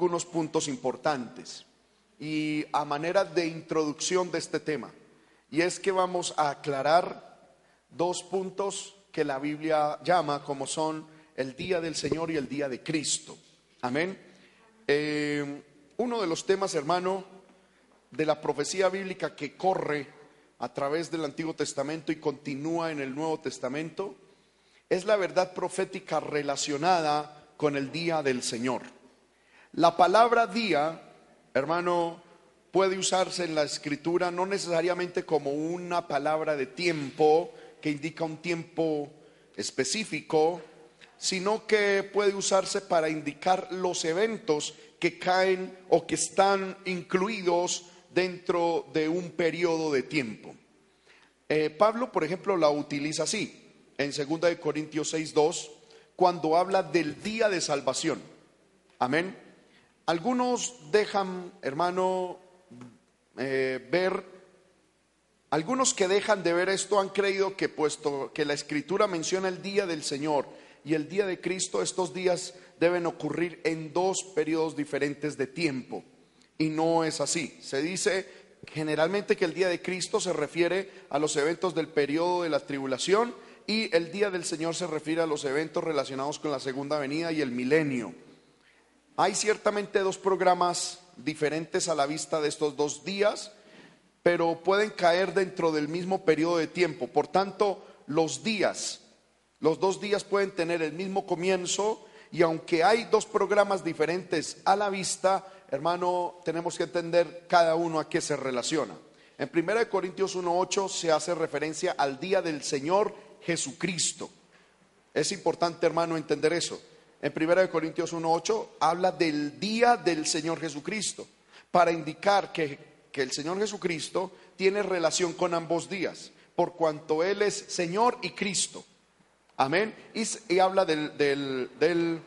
algunos puntos importantes y a manera de introducción de este tema. Y es que vamos a aclarar dos puntos que la Biblia llama como son el día del Señor y el día de Cristo. Amén. Eh, uno de los temas, hermano, de la profecía bíblica que corre a través del Antiguo Testamento y continúa en el Nuevo Testamento es la verdad profética relacionada con el día del Señor. La palabra día, hermano, puede usarse en la escritura no necesariamente como una palabra de tiempo que indica un tiempo específico, sino que puede usarse para indicar los eventos que caen o que están incluidos dentro de un periodo de tiempo. Eh, Pablo, por ejemplo, la utiliza así, en 2 Corintios 6.2, cuando habla del día de salvación. Amén. Algunos dejan, hermano, eh, ver, algunos que dejan de ver esto han creído que puesto que la escritura menciona el día del Señor y el día de Cristo, estos días deben ocurrir en dos periodos diferentes de tiempo. Y no es así. Se dice generalmente que el día de Cristo se refiere a los eventos del periodo de la tribulación y el día del Señor se refiere a los eventos relacionados con la segunda venida y el milenio. Hay ciertamente dos programas diferentes a la vista de estos dos días, pero pueden caer dentro del mismo periodo de tiempo. Por tanto, los días, los dos días pueden tener el mismo comienzo y aunque hay dos programas diferentes a la vista, hermano, tenemos que entender cada uno a qué se relaciona. En 1 Corintios 1.8 se hace referencia al día del Señor Jesucristo. Es importante, hermano, entender eso. En 1 Corintios 1.8 habla del día del Señor Jesucristo, para indicar que, que el Señor Jesucristo tiene relación con ambos días, por cuanto Él es Señor y Cristo. Amén. Y, habla del, del,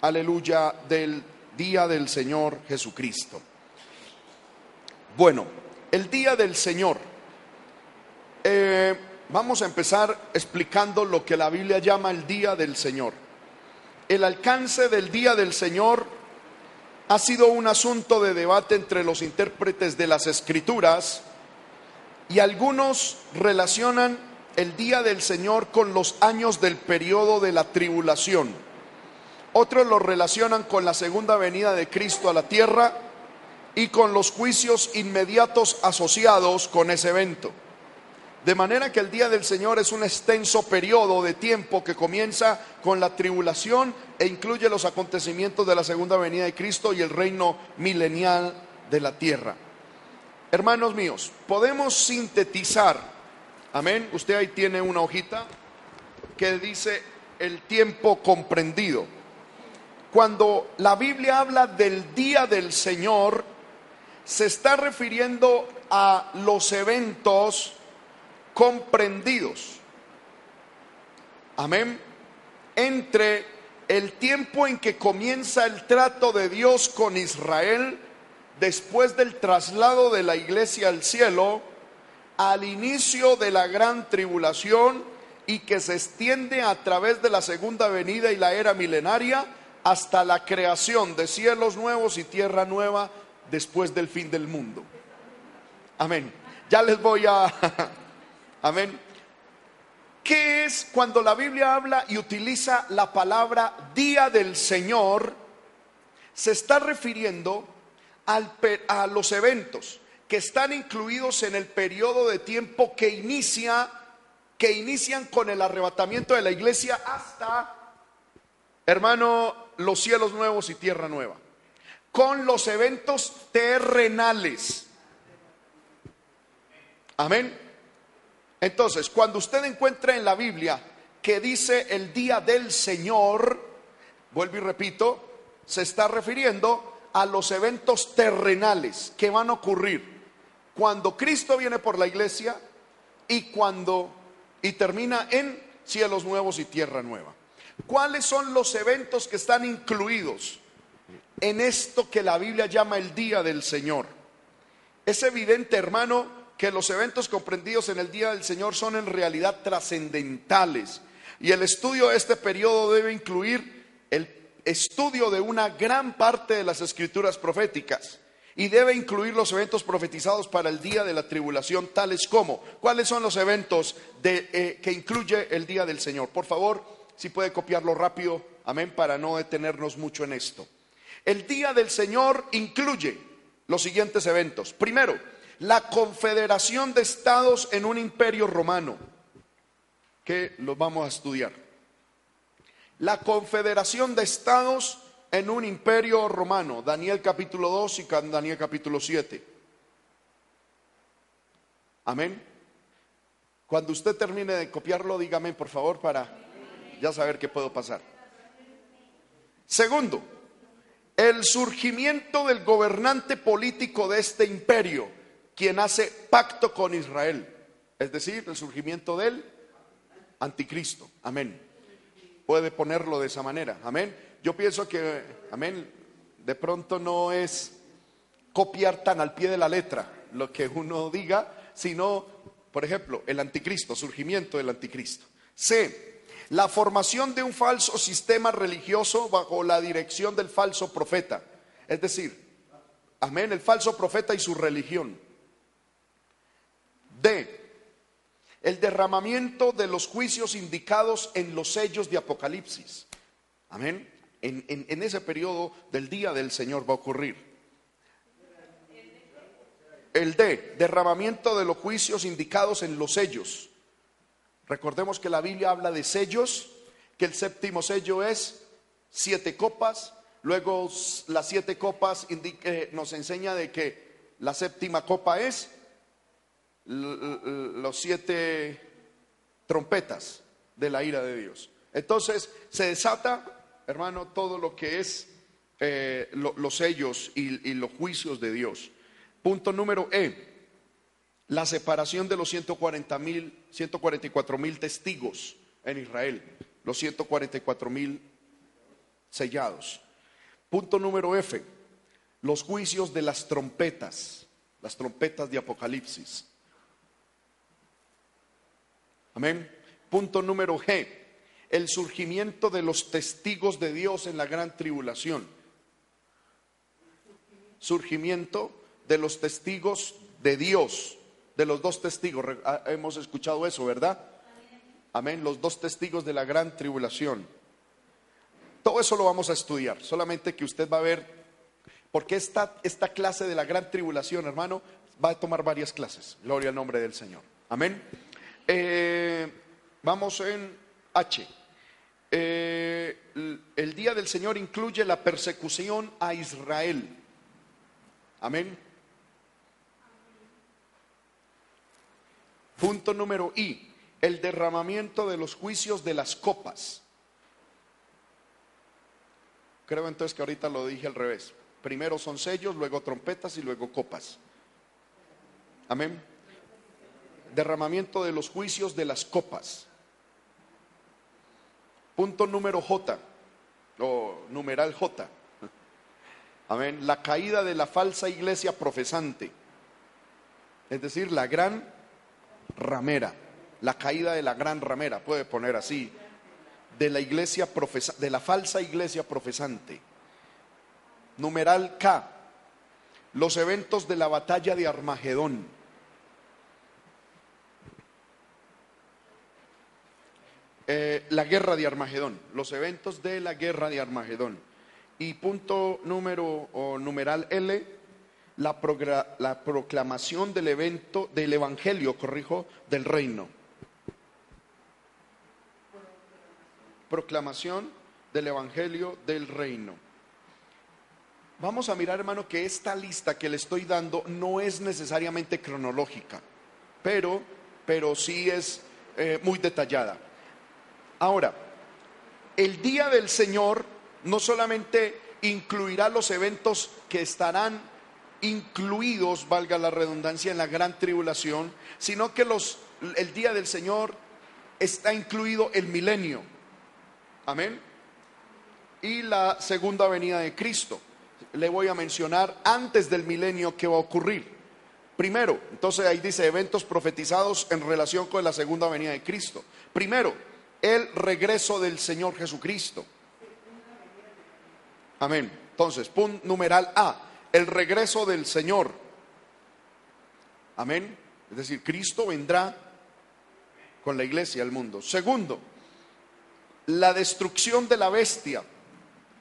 aleluya, del día del Señor Jesucristo. Bueno, el día del Señor. Eh, vamos a empezar explicando lo que la Biblia llama el día del Señor. El alcance del día del Señor ha sido un asunto de debate entre los intérpretes de las escrituras y algunos relacionan el día del Señor con los años del periodo de la tribulación. Otros lo relacionan con la segunda venida de Cristo a la tierra y con los juicios inmediatos asociados con ese evento. De manera que el día del Señor es un extenso periodo de tiempo que comienza con la tribulación e incluye los acontecimientos de la segunda venida de Cristo y el reino milenial de la tierra. Hermanos míos, podemos sintetizar Amén. Usted ahí tiene una hojita que dice el tiempo comprendido. Cuando la Biblia habla del día del Señor, se está refiriendo a los eventos comprendidos. Amén. Entre el tiempo en que comienza el trato de Dios con Israel, después del traslado de la iglesia al cielo, al inicio de la gran tribulación y que se extiende a través de la segunda venida y la era milenaria hasta la creación de cielos nuevos y tierra nueva después del fin del mundo. Amén. Ya les voy a... Amén. ¿Qué es cuando la Biblia habla y utiliza la palabra día del Señor? Se está refiriendo al, a los eventos que están incluidos en el periodo de tiempo que inicia que inician con el arrebatamiento de la iglesia hasta hermano los cielos nuevos y tierra nueva con los eventos terrenales. Amén. Entonces, cuando usted encuentra en la Biblia que dice el día del Señor, vuelvo y repito, se está refiriendo a los eventos terrenales que van a ocurrir cuando Cristo viene por la iglesia y cuando y termina en cielos nuevos y tierra nueva. ¿Cuáles son los eventos que están incluidos en esto que la Biblia llama el día del Señor? Es evidente, hermano, que los eventos comprendidos en el día del Señor son en realidad trascendentales y el estudio de este periodo debe incluir el, estudio de una gran parte de las escrituras proféticas y debe incluir los eventos profetizados para el día de la tribulación, tales como, ¿cuáles son los eventos de, eh, que incluye el día del Señor? Por favor, si puede copiarlo rápido, amén, para no detenernos mucho en esto. El día del Señor incluye los siguientes eventos. Primero, la confederación de estados en un imperio romano, que los vamos a estudiar. La confederación de estados en un imperio romano, Daniel capítulo 2 y Daniel capítulo 7. Amén. Cuando usted termine de copiarlo, dígame por favor para ya saber qué puedo pasar. Segundo, el surgimiento del gobernante político de este imperio, quien hace pacto con Israel, es decir, el surgimiento del anticristo. Amén. Puede ponerlo de esa manera. Amén. Yo pienso que, amén, de pronto no es copiar tan al pie de la letra lo que uno diga, sino, por ejemplo, el anticristo, surgimiento del anticristo. C. La formación de un falso sistema religioso bajo la dirección del falso profeta. Es decir, amén, el falso profeta y su religión. D. El derramamiento de los juicios indicados en los sellos de Apocalipsis. Amén. En, en ese periodo del día del Señor va a ocurrir. El D, derramamiento de los juicios indicados en los sellos. Recordemos que la Biblia habla de sellos, que el séptimo sello es siete copas, luego las siete copas eh, nos enseña de que la séptima copa es los siete trompetas de la ira de Dios. Entonces se desata, hermano, todo lo que es eh, los sellos y, los juicios de Dios. Punto número E la separación de los 140 mil, 144 mil testigos en Israel, los 144 mil sellados. Punto número F, los juicios de las trompetas, las trompetas de Apocalipsis. Amén. Punto número G, el surgimiento de los testigos de Dios en la gran tribulación. Surgimiento de los testigos de Dios de los dos testigos. Ah, hemos escuchado eso, ¿verdad? Amén. Los dos testigos de la gran tribulación. Todo eso lo vamos a estudiar. Solamente que usted va a ver, porque esta, esta clase de la gran tribulación, hermano, va a tomar varias clases. Gloria al nombre del Señor. Amén. Eh, vamos en H. Eh, el día del Señor incluye la persecución a Israel. Amén. Punto número I, el derramamiento de los juicios de las copas. Creo entonces que ahorita lo dije al revés. Primero son sellos, luego trompetas y luego copas. Amén. Derramamiento de los juicios de las copas. Punto número J, o numeral J. Amén. La caída de la falsa iglesia profesante. Es decir, la gran ramera, la caída de la gran ramera, puede poner así, de la iglesia de la falsa iglesia profesante. Numeral K, los eventos de la batalla de Armagedón. Eh, la guerra de Armagedón, los eventos de la guerra de Armagedón. Y punto número o numeral L, la, proclamación del evento, del evangelio, corrijo, del reino. Proclamación del evangelio del reino. Vamos a mirar, hermano, que esta lista que le estoy dando no es necesariamente cronológica, pero, pero sí es eh, muy detallada. Ahora, el día del Señor no solamente incluirá los eventos que estarán incluidos, valga la redundancia, en la gran tribulación, sino que los, el día del Señor está incluido el milenio. Amén. Y la segunda venida de Cristo. Le voy a mencionar antes del milenio que va a ocurrir. Primero, entonces ahí dice eventos profetizados en relación con la segunda venida de Cristo. Primero, el regreso del Señor Jesucristo. Amén. Entonces, punto numeral A, el regreso del Señor. Amén. Es decir, Cristo vendrá con la iglesia al mundo. Segundo, la destrucción de la bestia,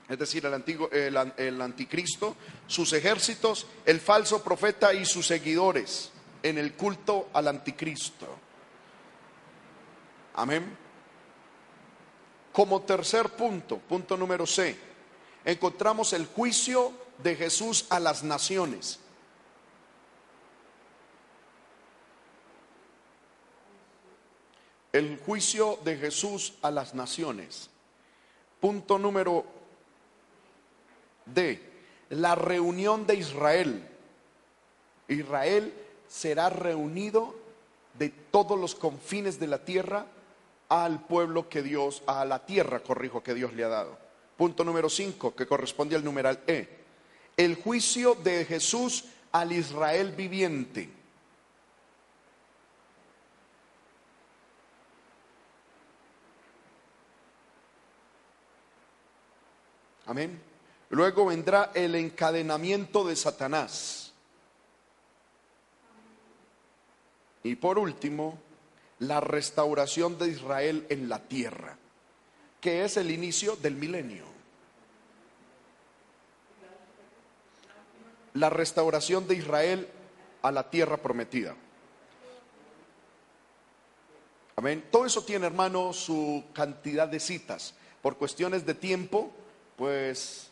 es decir, el, antiguo, el, el anticristo, sus ejércitos, el falso profeta y sus seguidores en el culto al anticristo. Amén. Como tercer punto, punto número C, encontramos el juicio de Jesús a las naciones. El juicio de Jesús a las naciones. Punto número D, la reunión de Israel. Israel será reunido de todos los confines de la tierra al pueblo que Dios, a la tierra, corrijo, que Dios le ha dado. Punto número 5, que corresponde al numeral E. El juicio de Jesús al Israel viviente. Amén. Luego vendrá el encadenamiento de Satanás. Y por último, la restauración de Israel en la tierra, que es el inicio del milenio. La restauración de Israel a la tierra prometida. Amén. Todo eso tiene, hermano, su cantidad de citas. Por cuestiones de tiempo, pues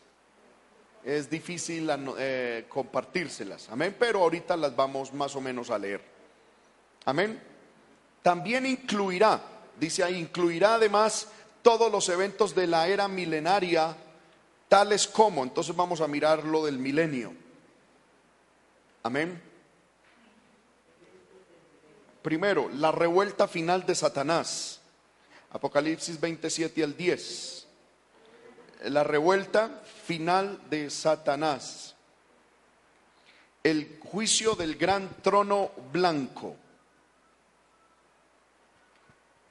es difícil eh, compartírselas. Amén. Pero ahorita las vamos más o menos a leer. Amén. También incluirá, dice ahí, incluirá además todos los eventos de la era milenaria, tales como, entonces vamos a mirar lo del milenio. Amén. Primero, la revuelta final de Satanás. Apocalipsis 27 al 10. La revuelta final de Satanás. El juicio del gran trono blanco.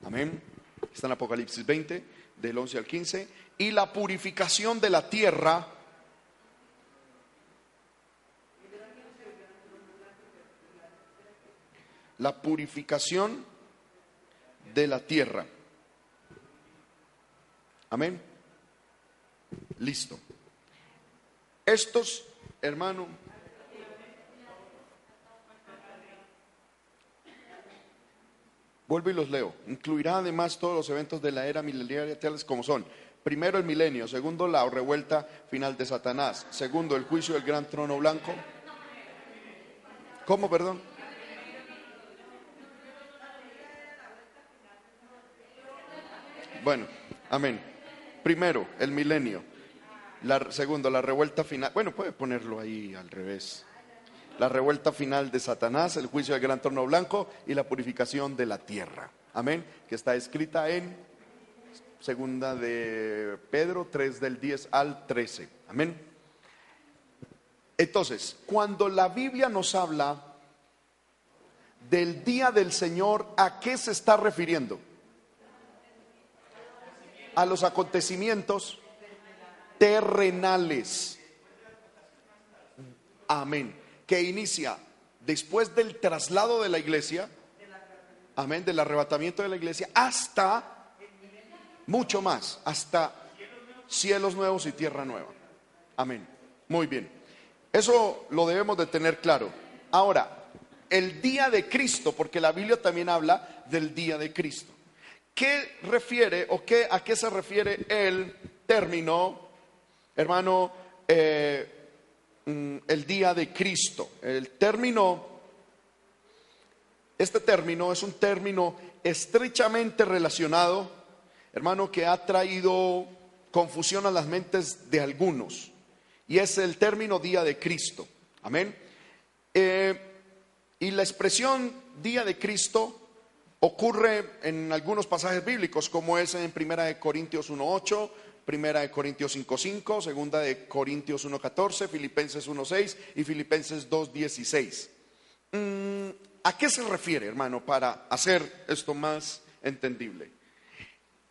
Amén. Está en Apocalipsis 20, del 11 al 15. Y la purificación de la tierra. La purificación de la tierra. Amén. Listo. Estos, hermano, Vuelvo y los leo. Incluirá además todos los eventos de la era milenaria tales como son. Primero el milenio, segundo la revuelta final de Satanás, segundo el juicio del gran trono blanco. ¿Cómo, perdón? Bueno, amén. Primero, el milenio. La, segundo, la revuelta final. Bueno, puede ponerlo ahí al revés la revuelta final de Satanás, el juicio del gran torno blanco y la purificación de la tierra. Amén. Que está escrita en segunda de Pedro 3 del 10 al 13. Amén. Entonces, cuando la Biblia nos habla del día del Señor, ¿a qué se está refiriendo? A los acontecimientos terrenales. Amén que inicia después del traslado de la iglesia, amén, del arrebatamiento de la iglesia, hasta mucho más, hasta cielos nuevos y tierra nueva. Amén. Muy bien. Eso lo debemos de tener claro. Ahora, el día de Cristo, porque la Biblia también habla del día de Cristo. ¿Qué refiere o qué, a qué se refiere el término, hermano, eh, el día de Cristo. El término, este término es un término estrechamente relacionado, hermano, que ha traído confusión a las mentes de algunos. Y es el término día de Cristo. Amén. Eh, y la expresión día de Cristo ocurre en algunos pasajes bíblicos, como es en Primera de Corintios 1.8, Primera de Corintios 5.5, segunda de Corintios 1.14, Filipenses 1.6 y Filipenses 2.16. Mm, ¿A qué se refiere, hermano, para hacer esto más entendible?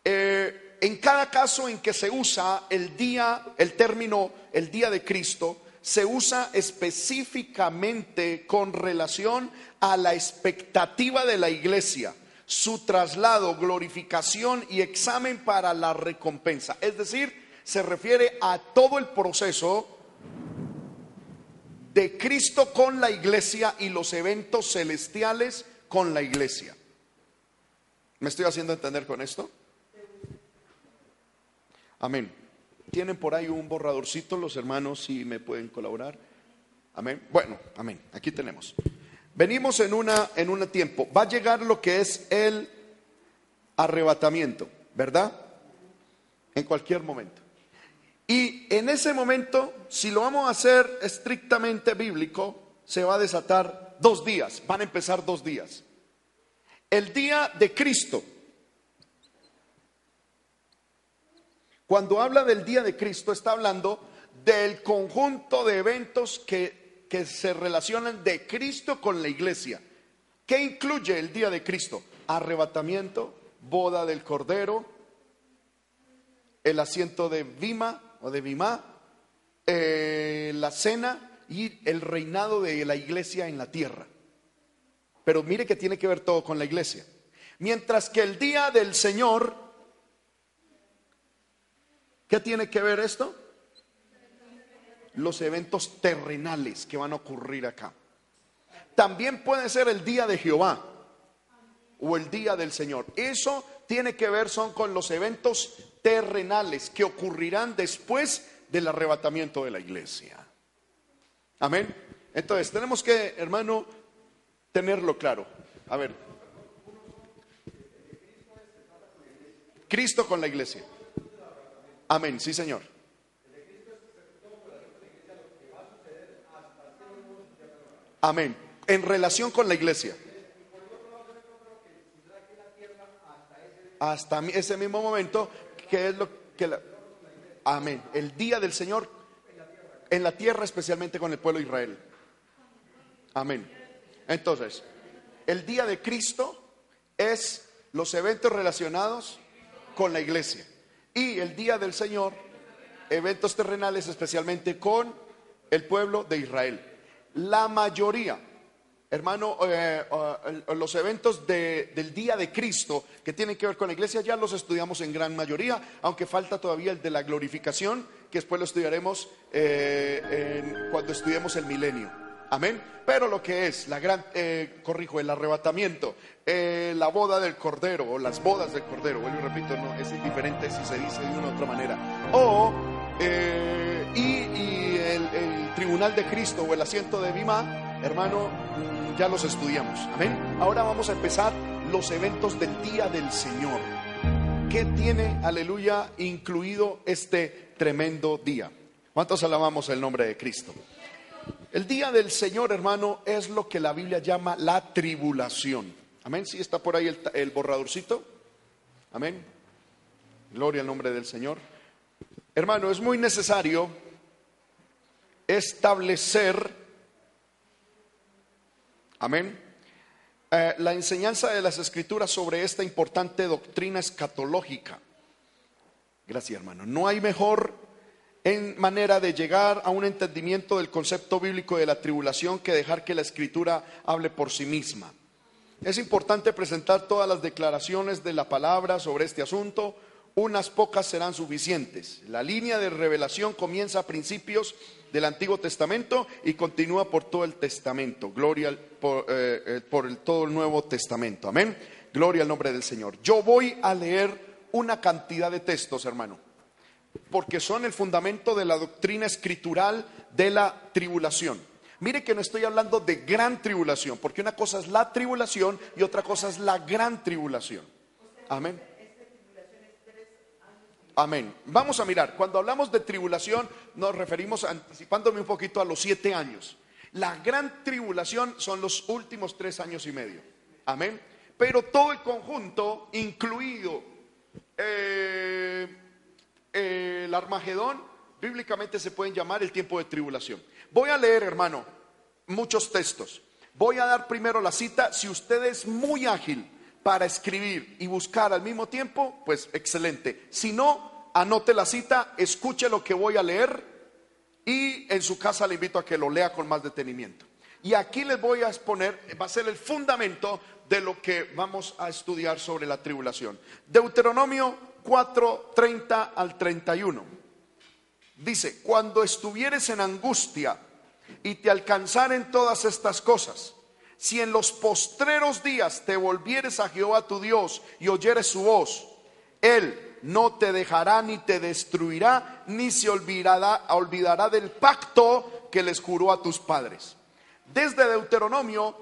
Eh, en cada caso en que se usa el día, el término el día de Cristo, se usa específicamente con relación a la expectativa de la iglesia, su traslado, glorificación y examen para la recompensa. Es decir, se refiere a todo el proceso de Cristo con la iglesia y los eventos celestiales con la iglesia. ¿Me estoy haciendo entender con esto? Amén. ¿Tienen por ahí un borradorcito los hermanos si me pueden colaborar? Amén. Bueno, amén. Aquí tenemos. Venimos en una en un tiempo. Va a llegar lo que es el arrebatamiento, ¿verdad? En cualquier momento. Y en ese momento, si lo vamos a hacer estrictamente bíblico, se va a desatar dos días, van a empezar dos días. El día de Cristo, Cuando habla del día de Cristo, está hablando del conjunto de eventos que, que se relacionan de Cristo con la iglesia. ¿Qué incluye el día de Cristo? Arrebatamiento, boda del Cordero, el asiento de Vima o de Vimá, eh, la cena y el reinado de la iglesia en la tierra. Pero mire que tiene que ver todo con la iglesia. Mientras que el día del Señor ¿Qué tiene que ver esto? Los eventos terrenales que van a ocurrir acá. También puede ser el día de Jehová o el día del Señor. Eso tiene que ver son con los eventos terrenales que ocurrirán después del arrebatamiento de la iglesia. Amén. Entonces, tenemos que, hermano, tenerlo claro. A ver. Cristo con la iglesia. Amén, sí Señor. Amén. En relación con la iglesia. Hasta ese mismo momento, que es lo que la... Amén. El día del Señor en la tierra, especialmente con el pueblo de Israel. Amén. Entonces, el día de Cristo es los eventos relacionados con la iglesia y el día del Señor, eventos terrenales especialmente con el pueblo de Israel. La mayoría, hermano, eh, eh, los eventos del día de Cristo que tienen que ver con la iglesia ya los estudiamos en gran mayoría, aunque falta todavía el de la glorificación, que después lo estudiaremos eh, cuando estudiemos el milenio. Amén. Pero lo que es la gran, corrijo, el arrebatamiento, la boda del cordero o las bodas del cordero, vuelvo y repito, no, es indiferente si se dice de una u otra manera. O, y, el, tribunal de Cristo o el asiento de Bima, hermano, ya los estudiamos. Amén. Ahora vamos a empezar los eventos del día del Señor. ¿Qué tiene, aleluya, incluido este tremendo día? ¿Cuántos alabamos el nombre de Cristo? El día del Señor, hermano, es lo que la Biblia llama la tribulación. Amén. ¿Sí está por ahí el, borradorcito? Amén. Gloria al nombre del Señor. Hermano, es muy necesario establecer, amén, eh, la enseñanza de las escrituras sobre esta importante doctrina escatológica. Gracias, hermano. No hay mejor en manera de llegar a un entendimiento del concepto bíblico de la tribulación que dejar que la escritura hable por sí misma. Es importante presentar todas las declaraciones de la palabra sobre este asunto, unas pocas serán suficientes. La línea de revelación comienza a principios del Antiguo Testamento y continúa por todo el Testamento. Gloria por, eh, eh, por el, todo el Nuevo Testamento. Amén. Gloria al nombre del Señor. Yo voy a leer una cantidad de textos, hermano porque son el fundamento de la doctrina escritural de la tribulación. Mire que no estoy hablando de gran tribulación, porque una cosa es la tribulación y otra cosa es la gran tribulación. Amén. Amén. Vamos a mirar, cuando hablamos de tribulación nos referimos, anticipándome un poquito, a los siete años. La gran tribulación son los últimos tres años y medio. Amén. Pero todo el conjunto, incluido eh, el Armagedón, bíblicamente se pueden llamar el tiempo de tribulación. Voy a leer, hermano, muchos textos. Voy a dar primero la cita. Si usted es muy ágil para escribir y buscar al mismo tiempo, pues excelente. Si no, anote la cita, escuche lo que voy a leer y en su casa le invito a que lo lea con más detenimiento. Y aquí les voy a exponer, va a ser el fundamento de lo que vamos a estudiar sobre la tribulación. Deuteronomio 4, 30 al 31. Dice, cuando estuvieres en angustia y te alcanzaren todas estas cosas, si en los postreros días te volvieres a Jehová tu Dios y oyeres su voz, Él no te dejará ni te destruirá, ni se olvidará, olvidará del pacto que les juró a tus padres. Desde Deuteronomio,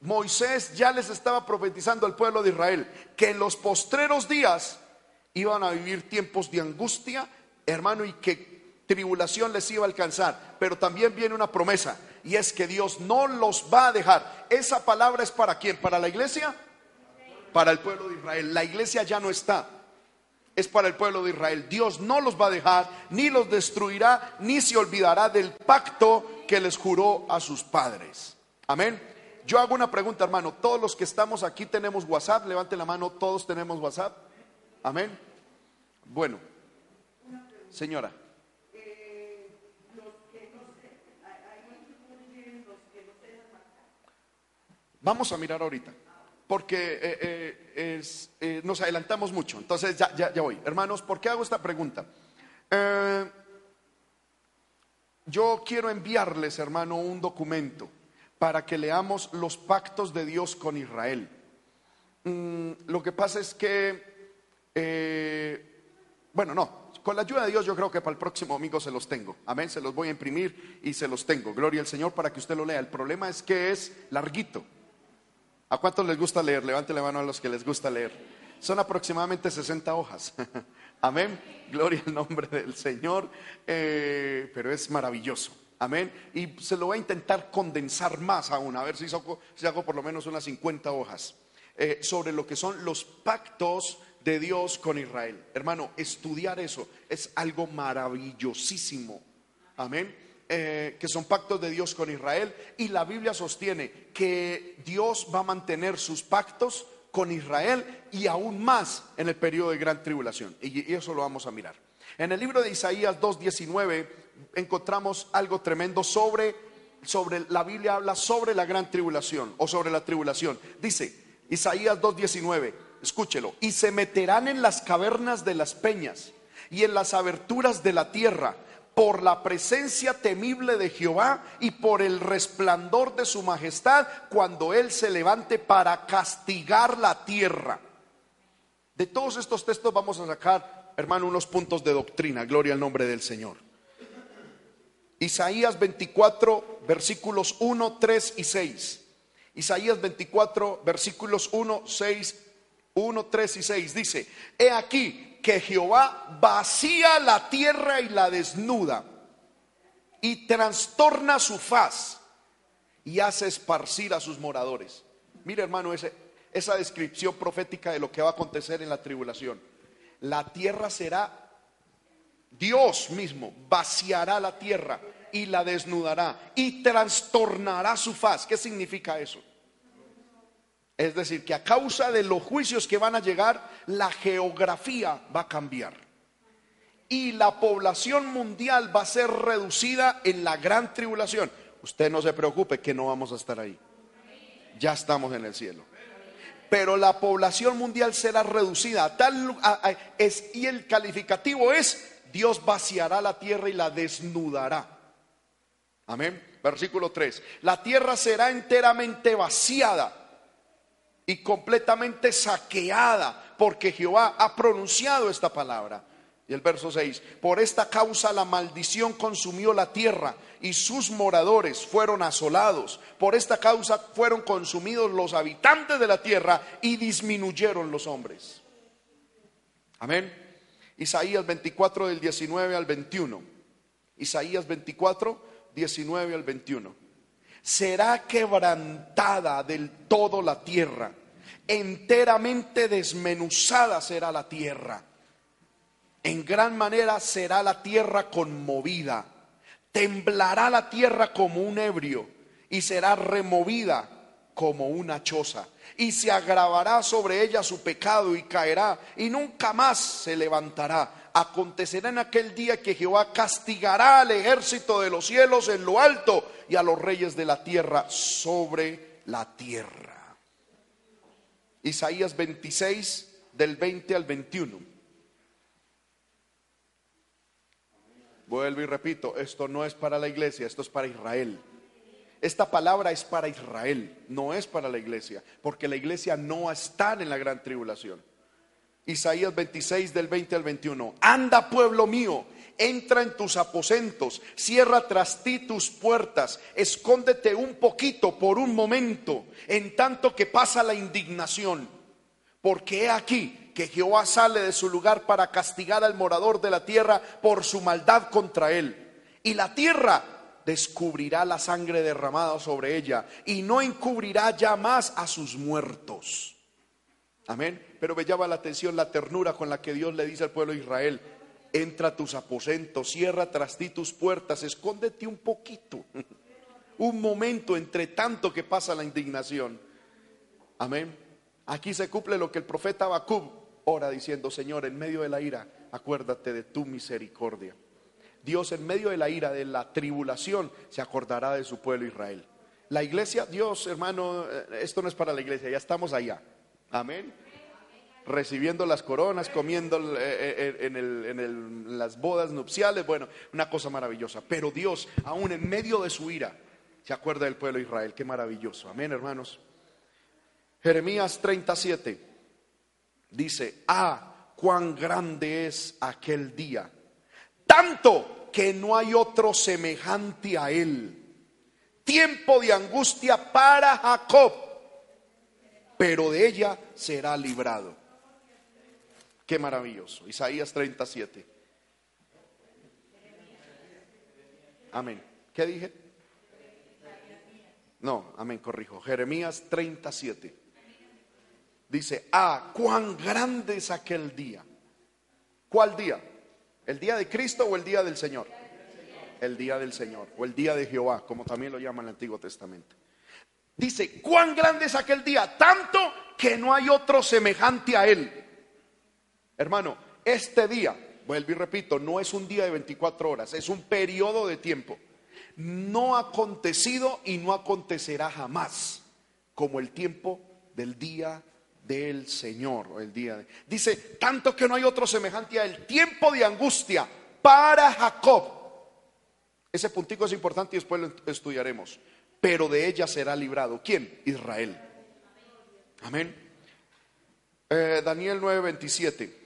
Moisés ya les estaba profetizando al pueblo de Israel que en los postreros días iban a vivir tiempos de angustia, hermano, y que tribulación les iba a alcanzar. Pero también viene una promesa, y es que Dios no los va a dejar. Esa palabra es para quién? ¿Para la iglesia? Para el pueblo de Israel. La iglesia ya no está. Es para el pueblo de Israel. Dios no los va a dejar, ni los destruirá, ni se olvidará del pacto que les juró a sus padres. Amén. Yo hago una pregunta, hermano. Todos los que estamos aquí tenemos WhatsApp. Levanten la mano. Todos tenemos WhatsApp. Amén. Bueno, señora. Vamos a mirar ahorita, porque eh, eh, eh, nos adelantamos mucho. Entonces ya, voy. Hermanos, ¿por qué hago esta pregunta? yo quiero enviarles, hermano, un documento para que leamos los pactos de Dios con Israel. Mm, lo que pasa es que, bueno, no, con la ayuda de Dios yo creo que para el próximo domingo se los tengo. Amén, se los voy a imprimir y se los tengo. Gloria al Señor para que usted lo lea. El problema es que es larguito. ¿A cuántos les gusta leer? Levante la mano a los que les gusta leer. Son aproximadamente 60 hojas. Amén. Gloria al nombre del Señor. Eh, pero es maravilloso. Amén. Y se lo voy a intentar condensar más aún. A ver si hago, si hago por lo menos unas 50 hojas. Eh, sobre lo que son los pactos de Dios con Israel. Hermano, estudiar eso es algo maravillosísimo. Amén. Eh, que son pactos de Dios con Israel, y la Biblia sostiene que Dios va a mantener sus pactos con Israel y aún más en el periodo de gran tribulación. Y, eso lo vamos a mirar. En el libro de Isaías 2.19 encontramos algo tremendo sobre, sobre, la Biblia habla sobre la gran tribulación o sobre la tribulación. Dice Isaías 2.19, escúchelo, y se meterán en las cavernas de las peñas y en las aberturas de la tierra por la presencia temible de Jehová y por el resplandor de su majestad cuando Él se levante para castigar la tierra. De todos estos textos vamos a sacar, hermano, unos puntos de doctrina. Gloria al nombre del Señor. Isaías 24, versículos 1, 3 y 6. Isaías 24, versículos 1, 6, 1, 3 y 6 dice, he aquí, que Jehová vacía la tierra y la desnuda y trastorna su faz y hace esparcir a sus moradores. Mire hermano, esa descripción profética de lo que va a acontecer en la tribulación. La tierra será, Dios mismo vaciará la tierra y la desnudará y trastornará su faz. ¿Qué significa eso? Es decir, que a causa de los juicios que van a llegar, la geografía va a cambiar. Y la población mundial va a ser reducida en la gran tribulación. Usted no se preocupe que no vamos a estar ahí. Ya estamos en el cielo. Pero la población mundial será reducida. Tal, es, y el calificativo es, Dios vaciará la tierra y la desnudará. Amén. Versículo 3. La tierra será enteramente vaciada y completamente saqueada, porque Jehová ha pronunciado esta palabra. Y el verso 6, por esta causa la maldición consumió la tierra y sus moradores fueron asolados. Por esta causa fueron consumidos los habitantes de la tierra y disminuyeron los hombres. Amén. Isaías 24 del 19 al 21. Isaías 24, 19 al 21 será quebrantada del todo la tierra, enteramente desmenuzada será la tierra. En gran manera será la tierra conmovida, temblará la tierra como un ebrio y será removida como una choza, y se agravará sobre ella su pecado y caerá, y nunca más se levantará. Acontecerá en aquel día que Jehová castigará al ejército de los cielos en lo alto y a los reyes de la tierra sobre la tierra. Isaías 26 del 20 al 21. Vuelvo y repito, esto no es para la iglesia, esto es para Israel. Esta palabra es para Israel, no es para la iglesia, porque la iglesia no está en la gran tribulación. Isaías 26 del 20 al 21. Anda pueblo mío, entra en tus aposentos, cierra tras ti tus puertas, escóndete un poquito por un momento, en tanto que pasa la indignación. Porque he aquí que Jehová sale de su lugar para castigar al morador de la tierra por su maldad contra él. Y la tierra descubrirá la sangre derramada sobre ella y no encubrirá ya más a sus muertos. Amén. Pero me llama la atención la ternura con la que Dios le dice al pueblo de Israel, entra a tus aposentos, cierra tras ti tus puertas, escóndete un poquito, un momento entre tanto que pasa la indignación. Amén. Aquí se cumple lo que el profeta Habacuc ora diciendo, Señor, en medio de la ira, acuérdate de tu misericordia. Dios en medio de la ira, de la tribulación, se acordará de su pueblo Israel. La iglesia, Dios, hermano, eh, esto no es para la iglesia, ya estamos allá. Amén. Recibiendo las coronas, comiendo eh, eh, en, las bodas nupciales, bueno, una cosa maravillosa. Pero Dios, aún en medio de su ira, se acuerda del pueblo de Israel. Qué maravilloso. Amén, hermanos. Jeremías 37 dice, ah, cuán grande es aquel día tanto que no hay otro semejante a él. Tiempo de angustia para Jacob, pero de ella será librado. Qué maravilloso. Isaías 37. Amén. ¿Qué dije? No, amén, corrijo. Jeremías 37. Dice, ah, cuán grande es aquel día. ¿Cuál día? ¿El día de Cristo o el día del Señor? El día del Señor o el día de Jehová, como también lo llama el Antiguo Testamento. Dice, cuán grande es aquel día, tanto que no hay otro semejante a él. Hermano, este día, vuelvo y repito, no es un día de 24 horas, es un periodo de tiempo. No ha acontecido y no acontecerá jamás como el tiempo del día del Señor. El día Dice, tanto que no hay otro semejante a él. Tiempo de angustia para Jacob. Ese puntico es importante y después lo estudiaremos. Pero de ella será librado. ¿Quién? Israel. Amén. Eh, Daniel 9:27.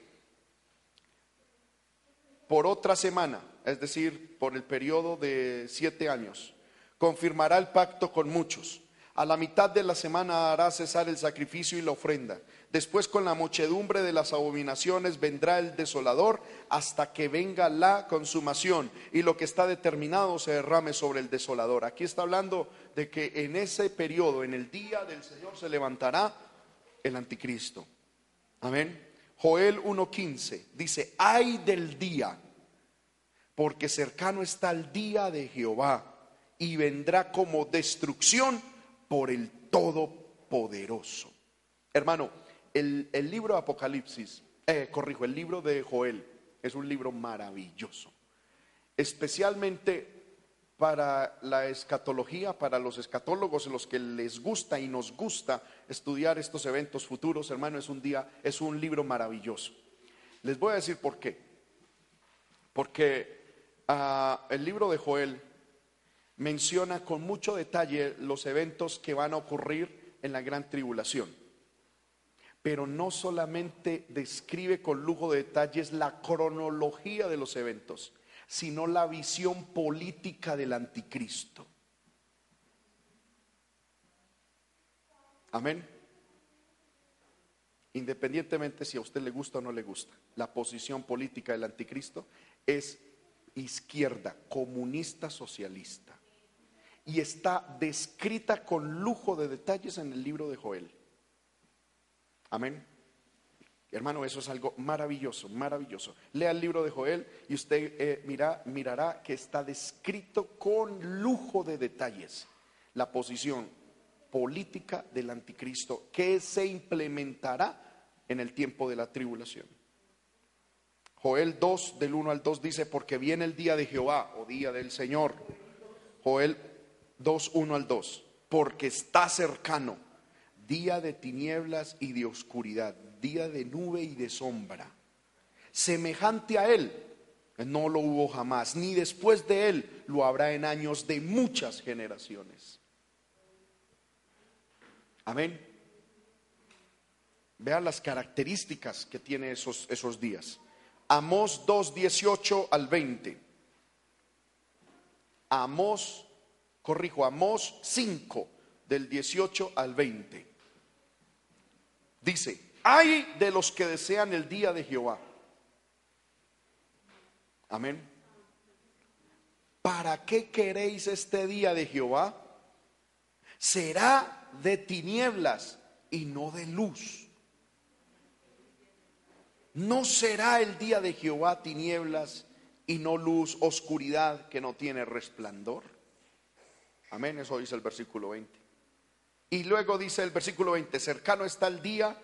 Por otra semana, es decir, por el periodo de siete años, confirmará el pacto con muchos a la mitad de la semana hará cesar el sacrificio y la ofrenda. Después con la muchedumbre de las abominaciones vendrá el desolador hasta que venga la consumación y lo que está determinado se derrame sobre el desolador. Aquí está hablando de que en ese periodo, en el día del Señor, se levantará el anticristo. Amén. Joel 1.15 dice, ay del día, porque cercano está el día de Jehová y vendrá como destrucción por el Todopoderoso. Hermano, el, libro de Apocalipsis, eh, corrijo, el libro de Joel es un libro maravilloso, especialmente para la escatología, para los escatólogos, los que les gusta y nos gusta estudiar estos eventos futuros, hermano, es un día, es un libro maravilloso. Les voy a decir por qué. Porque ah, el libro de Joel menciona con mucho detalle los eventos que van a ocurrir en la gran tribulación. Pero no solamente describe con lujo de detalles la cronología de los eventos, sino la visión política del anticristo. Amén. Independientemente si a usted le gusta o no le gusta, la posición política del anticristo es izquierda, comunista, socialista y está descrita con lujo de detalles en el libro de Joel. Amén. Hermano, eso es algo maravilloso, maravilloso. Lea el libro de Joel y usted eh, mira, mirará que está descrito con lujo de detalles la posición política del anticristo que se implementará en el tiempo de la tribulación. Joel 2 del 1 al 2 dice, porque viene el día de Jehová o día del Señor. Joel 2, 1 al 2, porque está cercano, día de tinieblas y de oscuridad, día de nube y de sombra. Semejante a él, no lo hubo jamás, ni después de él lo habrá en años de muchas generaciones. Amén. Vean las características que tiene esos, esos días. Amós 2, 18 al 20. Amós, corrijo, Amós 5, del 18 al 20. Dice, hay de los que desean el día de Jehová. Amén. ¿Para qué queréis este día de Jehová? Será de tinieblas y no de luz. No será el día de Jehová tinieblas y no luz, oscuridad que no tiene resplandor. Amén, eso dice el versículo 20. Y luego dice el versículo 20, cercano está el día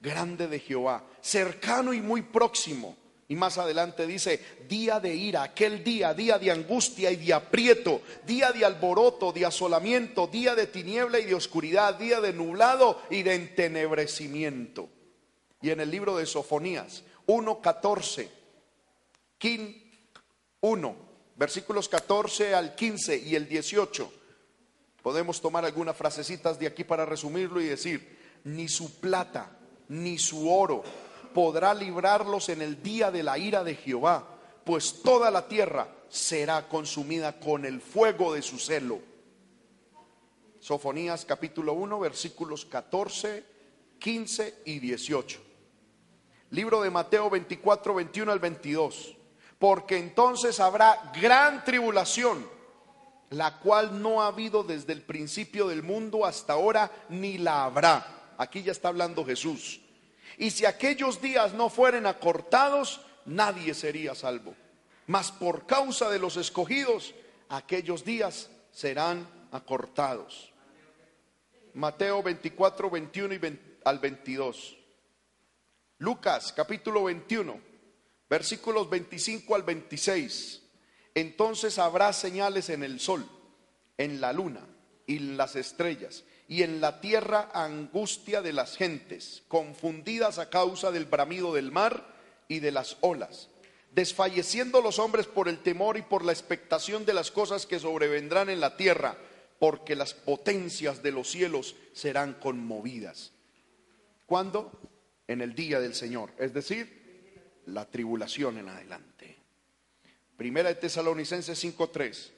grande de Jehová, cercano y muy próximo. Y más adelante dice, día de ira, aquel día, día de angustia y de aprieto, día de alboroto, de asolamiento, día de tiniebla y de oscuridad, día de nublado y de entenebrecimiento y en el libro de Sofonías 1.14, 1, versículos 14 al 15 y el 18. Podemos tomar algunas frasecitas de aquí para resumirlo y decir, ni su plata, ni su oro podrá librarlos en el día de la ira de Jehová, pues toda la tierra será consumida con el fuego de su celo. Sofonías capítulo 1, versículos 14, 15 y 18. Libro de Mateo 24, 21 al 22. Porque entonces habrá gran tribulación, la cual no ha habido desde el principio del mundo hasta ahora, ni la habrá. Aquí ya está hablando Jesús. Y si aquellos días no fueren acortados, nadie sería salvo. Mas por causa de los escogidos, aquellos días serán acortados. Mateo 24, 21 y al 22. Lucas capítulo 21, versículos 25 al 26. Entonces habrá señales en el sol, en la luna y en las estrellas, y en la tierra angustia de las gentes, confundidas a causa del bramido del mar y de las olas, desfalleciendo los hombres por el temor y por la expectación de las cosas que sobrevendrán en la tierra, porque las potencias de los cielos serán conmovidas. ¿Cuándo? en el día del Señor, es decir, la tribulación en adelante. Primera de Tesalonicenses 5:3.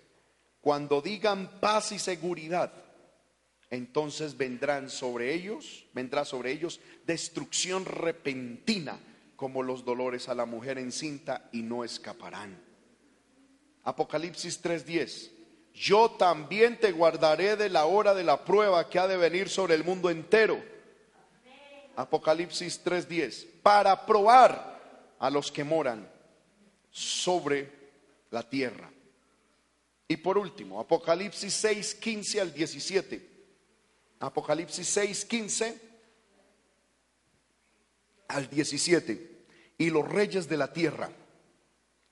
Cuando digan paz y seguridad, entonces vendrán sobre ellos, vendrá sobre ellos destrucción repentina, como los dolores a la mujer encinta y no escaparán. Apocalipsis 3:10. Yo también te guardaré de la hora de la prueba que ha de venir sobre el mundo entero Apocalipsis 3:10, para probar a los que moran sobre la tierra. Y por último, Apocalipsis 6:15 al 17. Apocalipsis 6:15 al 17. Y los reyes de la tierra,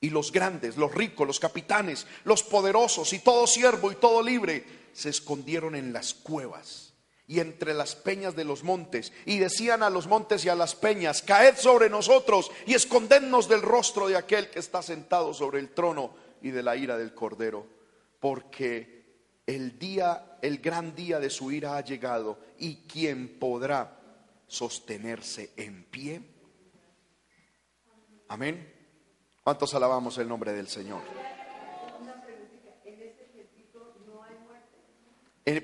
y los grandes, los ricos, los capitanes, los poderosos, y todo siervo y todo libre, se escondieron en las cuevas y entre las peñas de los montes, y decían a los montes y a las peñas, caed sobre nosotros y escondednos del rostro de aquel que está sentado sobre el trono y de la ira del cordero, porque el día, el gran día de su ira ha llegado, y quién podrá sostenerse en pie. Amén. ¿Cuántos alabamos el nombre del Señor?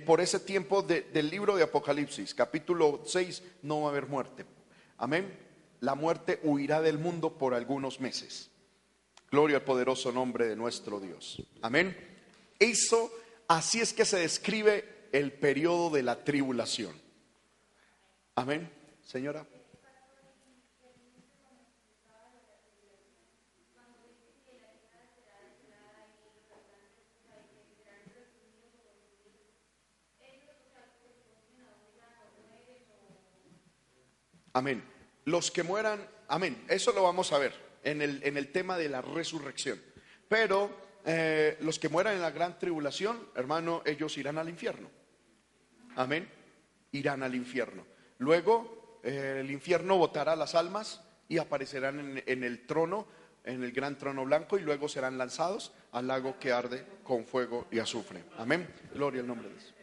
por ese tiempo del libro de Apocalipsis, capítulo 6, no va a haber muerte. Amén. La muerte huirá del mundo por algunos meses. Gloria al poderoso nombre de nuestro Dios. Amén. Eso, Así es que se describe el periodo de la tribulación. Amén, señora. Amén. Los que mueran, amén. Eso lo vamos a ver en el, en el tema de la resurrección. Pero eh, los que mueran en la gran tribulación, hermano, ellos irán al infierno. Amén. Irán al infierno. Luego eh, el infierno votará las almas y aparecerán en, en el trono, en el gran trono blanco, y luego serán lanzados al lago que arde con fuego y azufre. Amén. Gloria al nombre de Dios.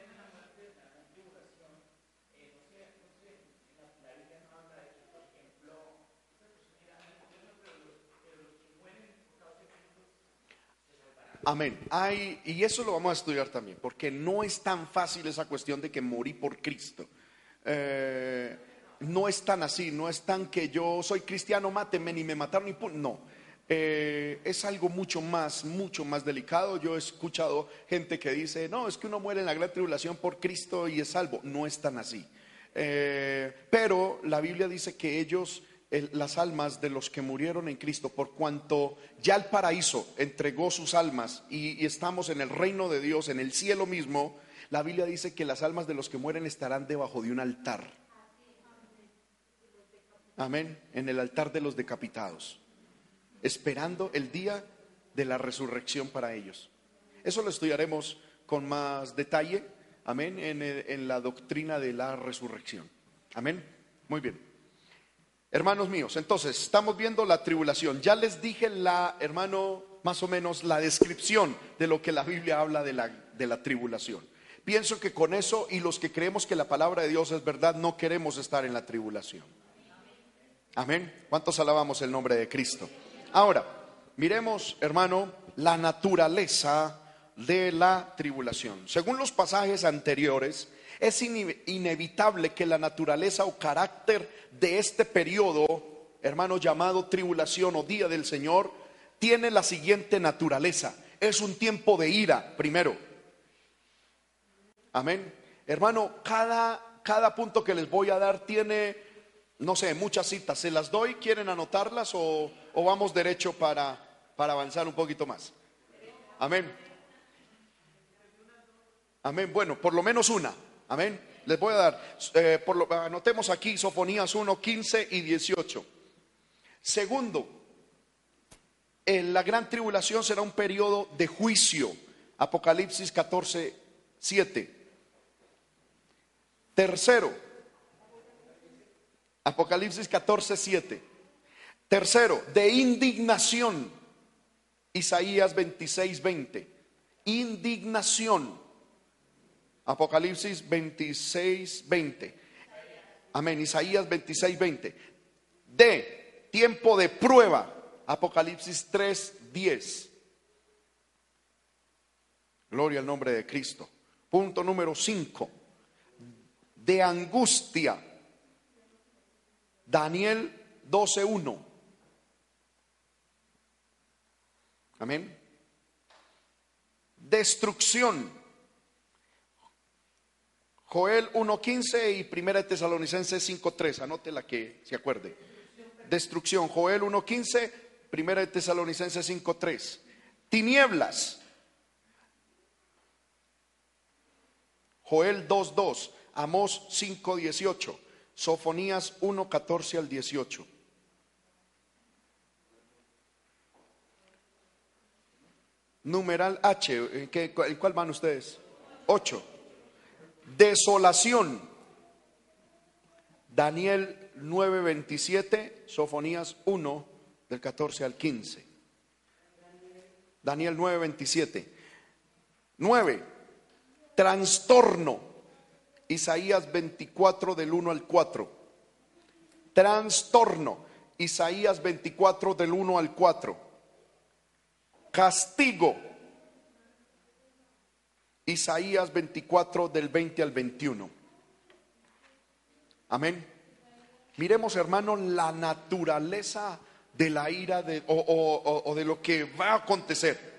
Amén. Y eso lo vamos a estudiar también, porque no es tan fácil esa cuestión de que morí por Cristo. Eh, no es tan así, no es tan que yo soy cristiano, mátenme ni me mataron ni No, eh, es algo mucho más, mucho más delicado. Yo he escuchado gente que dice, no, es que uno muere en la gran tribulación por Cristo y es salvo. No es tan así. Eh, pero la Biblia dice que ellos las almas de los que murieron en Cristo, por cuanto ya el paraíso entregó sus almas y, estamos en el reino de Dios, en el cielo mismo, la Biblia dice que las almas de los que mueren estarán debajo de un altar. Amén, en el altar de los decapitados, esperando el día de la resurrección para ellos. Eso lo estudiaremos con más detalle, amén, en, en la doctrina de la resurrección. Amén, muy bien. Hermanos míos, entonces estamos viendo la tribulación. Ya les dije la, hermano, más o menos la descripción de lo que la Biblia habla de la, de la tribulación. Pienso que con eso y los que creemos que la palabra de Dios es verdad, no queremos estar en la tribulación. Amén. ¿Cuántos alabamos el nombre de Cristo? Ahora, miremos, hermano, la naturaleza de la tribulación. Según los pasajes anteriores, es inevitable que la naturaleza o carácter de este periodo, hermano, llamado tribulación o día del Señor, tiene la siguiente naturaleza. Es un tiempo de ira, primero. Amén. Hermano, cada, cada punto que les voy a dar tiene, no sé, muchas citas. ¿Se las doy? ¿Quieren anotarlas o, o vamos derecho para, para avanzar un poquito más? Amén. Amén. Bueno, por lo menos una. Amén. Les voy a dar, eh, por lo, anotemos aquí Sofonías 1, 15 y 18. Segundo, en la gran tribulación será un periodo de juicio. Apocalipsis 14, 7. Tercero, Apocalipsis 14, 7. Tercero, de indignación. Isaías 26, 20. Indignación. Apocalipsis 26, 20. Amén. Isaías 26, 20. De tiempo de prueba. Apocalipsis 3, 10. Gloria al nombre de Cristo. Punto número 5. De angustia. Daniel 12, 1. Amén. Destrucción. Joel 1.15 y 1 Tesalonicenses 5.3, anote la que se acuerde. Destrucción, Joel 1.15, 1 Tesalonicenses 5.3. Tinieblas. Joel 2.2, Amós 5.18, Sofonías 1.14 al 18. Numeral H, ¿en cuál van ustedes? 8 desolación. Daniel 9:27, Sofonías 1 del 14 al 15. Daniel 9:27. 9. Trastorno. Isaías 24 del 1 al 4. Trastorno. Isaías 24 del 1 al 4. Castigo. Isaías 24 del 20 al 21. Amén. Miremos, hermano, la naturaleza de la ira de, o, o de lo que va a acontecer.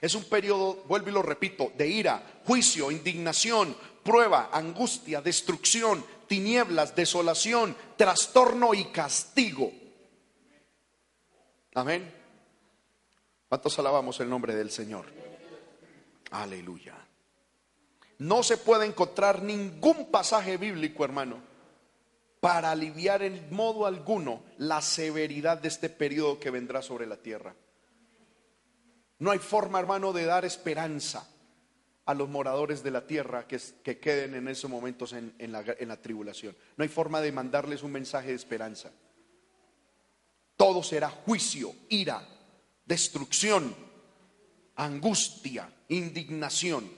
Es un periodo, vuelvo y lo repito, de ira, juicio, indignación, prueba, angustia, destrucción, tinieblas, desolación, trastorno y castigo. Amén. ¿Cuántos alabamos el nombre del Señor? Aleluya. No se puede encontrar ningún pasaje bíblico, hermano, para aliviar en modo alguno la severidad de este periodo que vendrá sobre la tierra. No hay forma, hermano, de dar esperanza a los moradores de la tierra que, que queden en esos momentos en, la, en la tribulación. No hay forma de mandarles un mensaje de esperanza. Todo será juicio, ira, destrucción, angustia, indignación.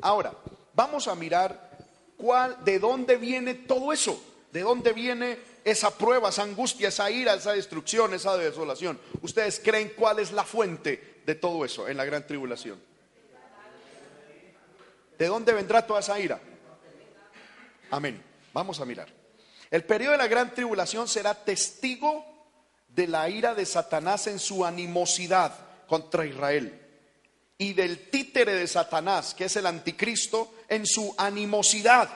Ahora, vamos a mirar cuál, de dónde viene todo eso, de dónde viene esa prueba, esa angustia, esa ira, esa destrucción, esa desolación. ¿Ustedes creen cuál es la fuente de todo eso en la gran tribulación? ¿De dónde vendrá toda esa ira? Amén. Vamos a mirar. El periodo de la gran tribulación será testigo de la ira de Satanás en su animosidad contra Israel y del títere de Satanás, que es el anticristo, en su animosidad,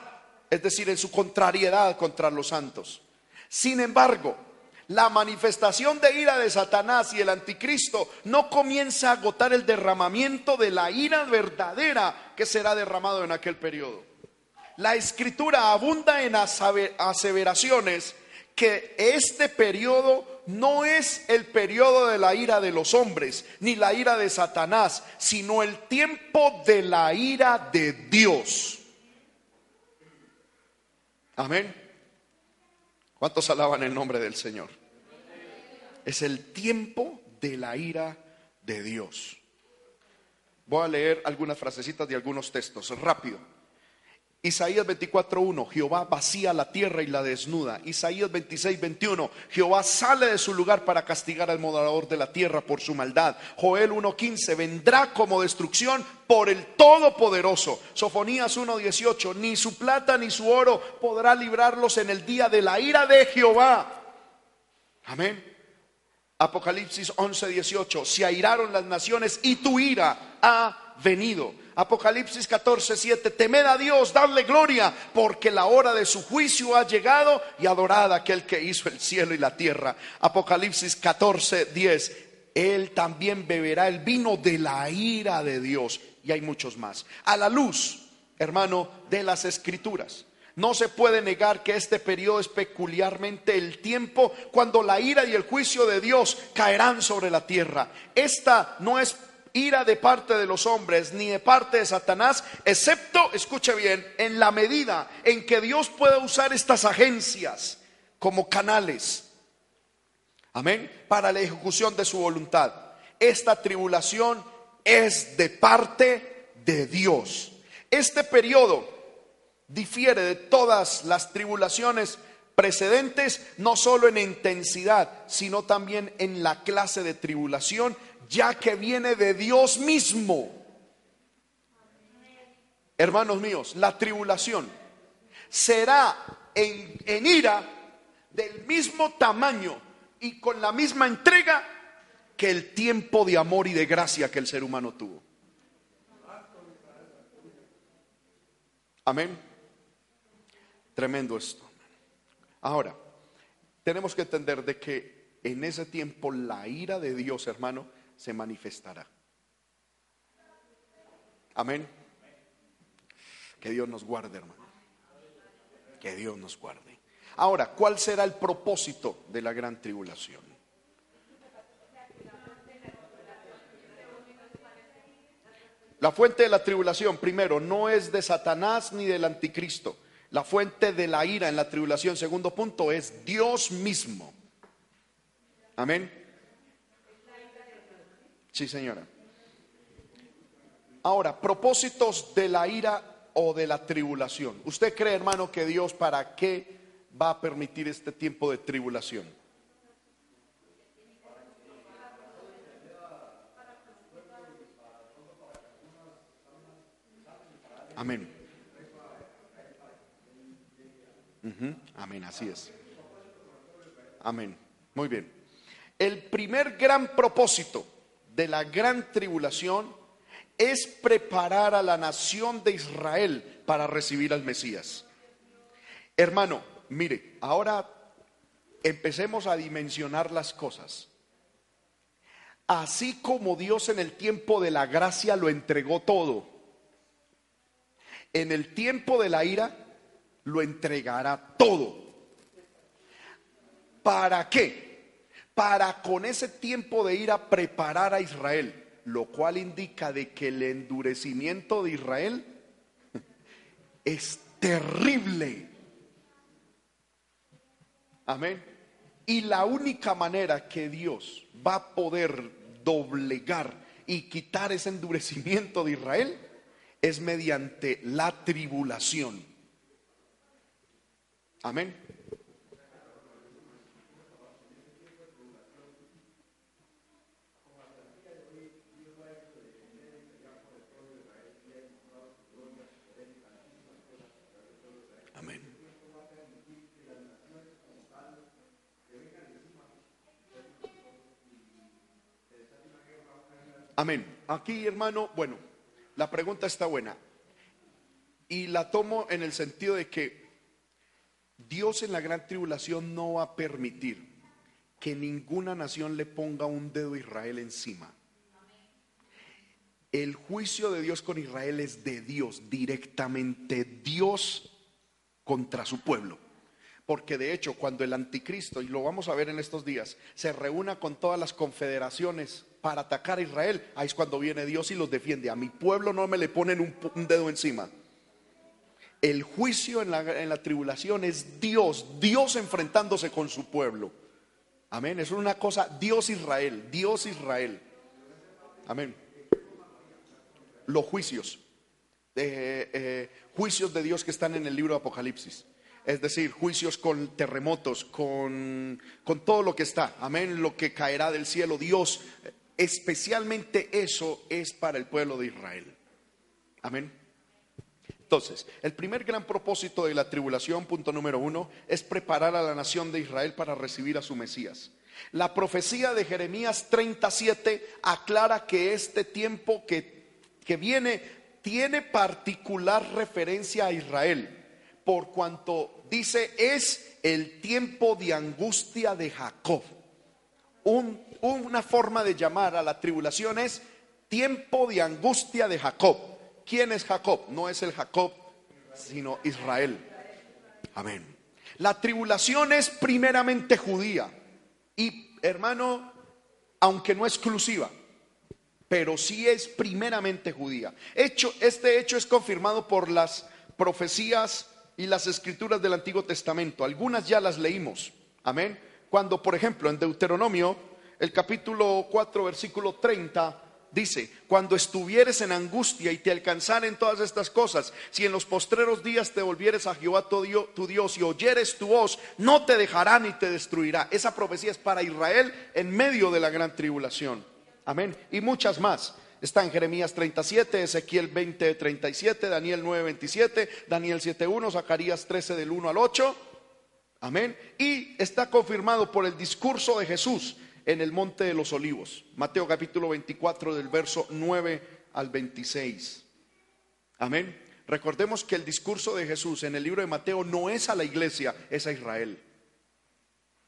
es decir, en su contrariedad contra los santos. Sin embargo, la manifestación de ira de Satanás y el anticristo no comienza a agotar el derramamiento de la ira verdadera que será derramado en aquel periodo. La escritura abunda en aseveraciones que este periodo no es el periodo de la ira de los hombres, ni la ira de Satanás, sino el tiempo de la ira de Dios. Amén. ¿Cuántos alaban el nombre del Señor? Es el tiempo de la ira de Dios. Voy a leer algunas frasecitas de algunos textos, rápido. Isaías 24:1, Jehová vacía la tierra y la desnuda. Isaías 26:21, Jehová sale de su lugar para castigar al morador de la tierra por su maldad. Joel 1:15, vendrá como destrucción por el Todopoderoso. Sofonías 1:18, ni su plata ni su oro podrá librarlos en el día de la ira de Jehová. Amén. Apocalipsis 11:18, se airaron las naciones y tu ira ha venido. Apocalipsis 14, 7, temed a Dios, dadle gloria, porque la hora de su juicio ha llegado y adorad a aquel que hizo el cielo y la tierra. Apocalipsis 14, 10, él también beberá el vino de la ira de Dios. Y hay muchos más. A la luz, hermano, de las escrituras. No se puede negar que este periodo es peculiarmente el tiempo cuando la ira y el juicio de Dios caerán sobre la tierra. Esta no es ira de parte de los hombres ni de parte de Satanás, excepto, escuche bien, en la medida en que Dios pueda usar estas agencias como canales, amén, para la ejecución de su voluntad. Esta tribulación es de parte de Dios. Este periodo difiere de todas las tribulaciones precedentes, no solo en intensidad, sino también en la clase de tribulación ya que viene de Dios mismo. Hermanos míos, la tribulación será en, ira del mismo tamaño y con la misma entrega que el tiempo de amor y de gracia que el ser humano tuvo. Amén. Tremendo esto. Ahora, tenemos que entender de que en ese tiempo la ira de Dios, hermano, se manifestará. Amén. Que Dios nos guarde, hermano. Que Dios nos guarde. Ahora, ¿cuál será el propósito de la gran tribulación? La fuente de la tribulación, primero, no es de Satanás ni del anticristo. La fuente de la ira en la tribulación, segundo punto, es Dios mismo. Amén. Sí, señora. Ahora, propósitos de la ira o de la tribulación. ¿Usted cree, hermano, que Dios para qué va a permitir este tiempo de tribulación? Amén. Amén, así es. Amén. Muy bien. El primer gran propósito de la gran tribulación es preparar a la nación de Israel para recibir al Mesías. Hermano, mire, ahora empecemos a dimensionar las cosas. Así como Dios en el tiempo de la gracia lo entregó todo, en el tiempo de la ira lo entregará todo. ¿Para qué? Para con ese tiempo de ir a preparar a Israel, lo cual indica de que el endurecimiento de Israel es terrible. Amén. Y la única manera que Dios va a poder doblegar y quitar ese endurecimiento de Israel es mediante la tribulación. Amén. Amén. Aquí, hermano, bueno, la pregunta está buena. Y la tomo en el sentido de que Dios en la gran tribulación no va a permitir que ninguna nación le ponga un dedo a Israel encima. El juicio de Dios con Israel es de Dios, directamente Dios contra su pueblo. Porque de hecho, cuando el anticristo, y lo vamos a ver en estos días, se reúna con todas las confederaciones para atacar a Israel, ahí es cuando viene Dios y los defiende. A mi pueblo no me le ponen un, dedo encima. El juicio en la, en la tribulación es Dios, Dios enfrentándose con su pueblo. Amén. Es una cosa, Dios Israel, Dios Israel. Amén. Los juicios, eh, eh, juicios de Dios que están en el libro de Apocalipsis. Es decir, juicios con terremotos, con, con todo lo que está. Amén. Lo que caerá del cielo. Dios Especialmente eso es para el pueblo de Israel. Amén. Entonces, el primer gran propósito de la tribulación, punto número uno, es preparar a la nación de Israel para recibir a su Mesías. La profecía de Jeremías 37 aclara que este tiempo que, que viene tiene particular referencia a Israel, por cuanto dice es el tiempo de angustia de Jacob. Un una forma de llamar a la tribulación es tiempo de angustia de Jacob. ¿Quién es Jacob? No es el Jacob, sino Israel. Amén. La tribulación es primeramente judía y hermano, aunque no exclusiva, pero sí es primeramente judía. Hecho, este hecho es confirmado por las profecías y las escrituras del Antiguo Testamento. Algunas ya las leímos. Amén. Cuando, por ejemplo, en Deuteronomio el capítulo 4, versículo 30, dice, cuando estuvieres en angustia y te alcanzaren todas estas cosas, si en los postreros días te volvieres a Jehová tu Dios, y oyeres tu voz, no te dejará ni te destruirá. Esa profecía es para Israel en medio de la gran tribulación. Amén. Y muchas más. Está en Jeremías 37, Ezequiel 20, 37, Daniel 9, 27, Daniel 7, 1, Zacarías 13 del 1 al 8. Amén. Y está confirmado por el discurso de Jesús en el Monte de los Olivos. Mateo capítulo 24 del verso 9 al 26. Amén. Recordemos que el discurso de Jesús en el libro de Mateo no es a la iglesia, es a Israel.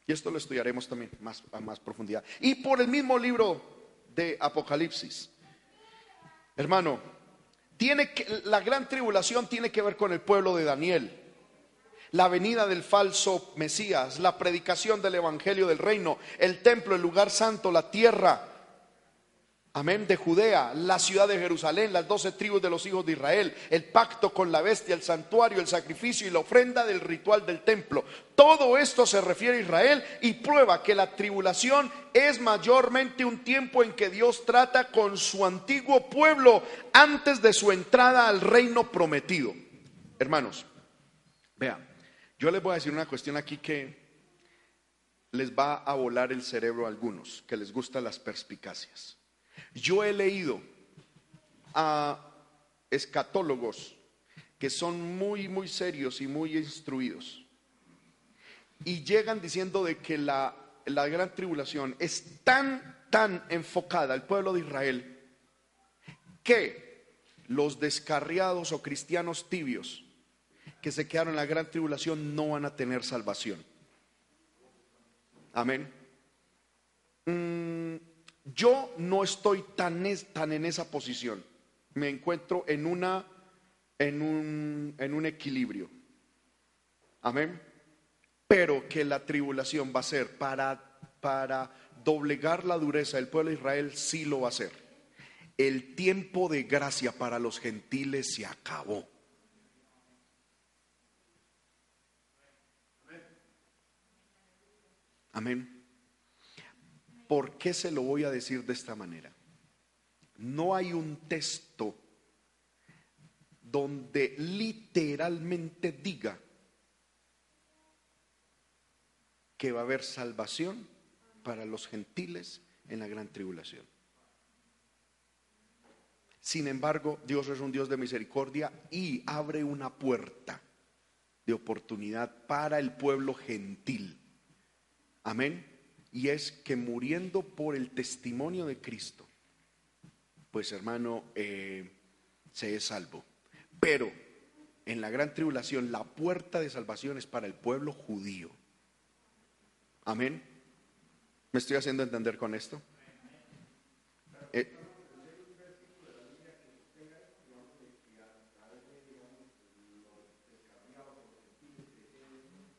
Y esto lo estudiaremos también más, a más profundidad. Y por el mismo libro de Apocalipsis. Hermano, tiene que, la gran tribulación tiene que ver con el pueblo de Daniel la venida del falso Mesías, la predicación del Evangelio del Reino, el templo, el lugar santo, la tierra, amén, de Judea, la ciudad de Jerusalén, las doce tribus de los hijos de Israel, el pacto con la bestia, el santuario, el sacrificio y la ofrenda del ritual del templo. Todo esto se refiere a Israel y prueba que la tribulación es mayormente un tiempo en que Dios trata con su antiguo pueblo antes de su entrada al reino prometido. Hermanos, vean. Yo les voy a decir una cuestión aquí que les va a volar el cerebro a algunos, que les gustan las perspicacias. Yo he leído a escatólogos que son muy, muy serios y muy instruidos y llegan diciendo de que la, la gran tribulación es tan, tan enfocada al pueblo de Israel que los descarriados o cristianos tibios que se quedaron en la gran tribulación no van a tener salvación. Amén. Mm, yo no estoy tan, tan en esa posición. Me encuentro en una en un, en un equilibrio. Amén. pero que la tribulación va a ser para, para doblegar la dureza del pueblo de Israel, sí lo va a hacer. El tiempo de gracia para los gentiles se acabó. Amén. ¿Por qué se lo voy a decir de esta manera? No hay un texto donde literalmente diga que va a haber salvación para los gentiles en la gran tribulación. Sin embargo, Dios es un Dios de misericordia y abre una puerta de oportunidad para el pueblo gentil. Amén. Y es que muriendo por el testimonio de Cristo, pues hermano, eh, se es salvo. Pero en la gran tribulación la puerta de salvación es para el pueblo judío. Amén. ¿Me estoy haciendo entender con esto? Eh,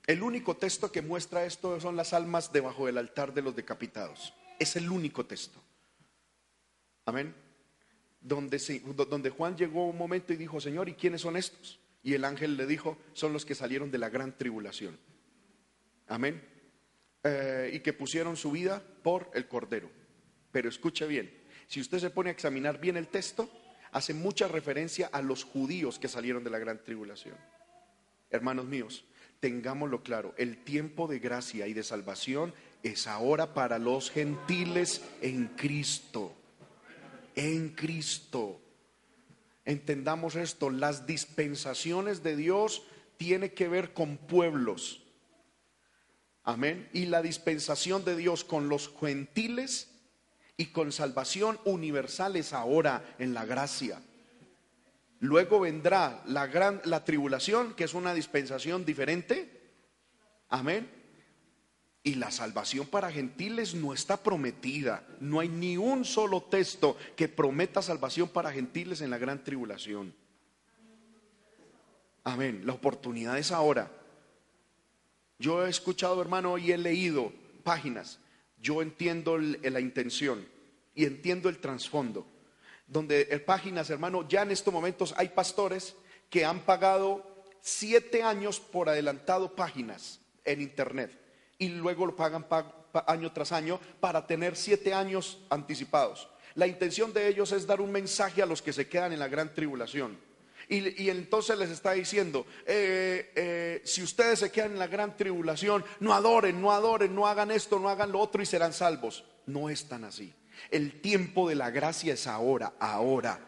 el único texto que muestra esto son las almas debajo del altar de los decapitados. Es el único texto. Amén. Donde, Juan llegó un momento y dijo, Señor, ¿y quiénes son estos? Y el ángel le dijo, son los que salieron de la gran tribulación. Amén. Eh, y que pusieron su vida por el Cordero. Pero escuche bien, si usted se pone a examinar bien el texto, hace mucha referencia a los judíos que salieron de la gran tribulación. Hermanos míos, tengámoslo claro, el tiempo de gracia y de salvación es ahora para los gentiles en Cristo. En Cristo. Entendamos esto, las dispensaciones de Dios tienen que ver con pueblos Amén. Y la dispensación de Dios con los gentiles y con salvación universal es ahora en la gracia. Luego vendrá la gran la tribulación, que es una dispensación diferente. Amén. Y la salvación para gentiles no está prometida. No hay ni un solo texto que prometa salvación para gentiles en la gran tribulación. Amén. La oportunidad es ahora. Yo he escuchado, hermano, y he leído páginas. Yo entiendo la intención y entiendo el trasfondo. Donde páginas, hermano, ya en estos momentos hay pastores que han pagado siete años por adelantado páginas en internet y luego lo pagan año tras año para tener siete años anticipados. La intención de ellos es dar un mensaje a los que se quedan en la gran tribulación y, entonces les está diciendo, eh, eh, si ustedes se quedan en la gran tribulación, no adoren, no adoren, no hagan esto, no hagan lo otro y serán salvos. No es tan así. El tiempo de la gracia es ahora, ahora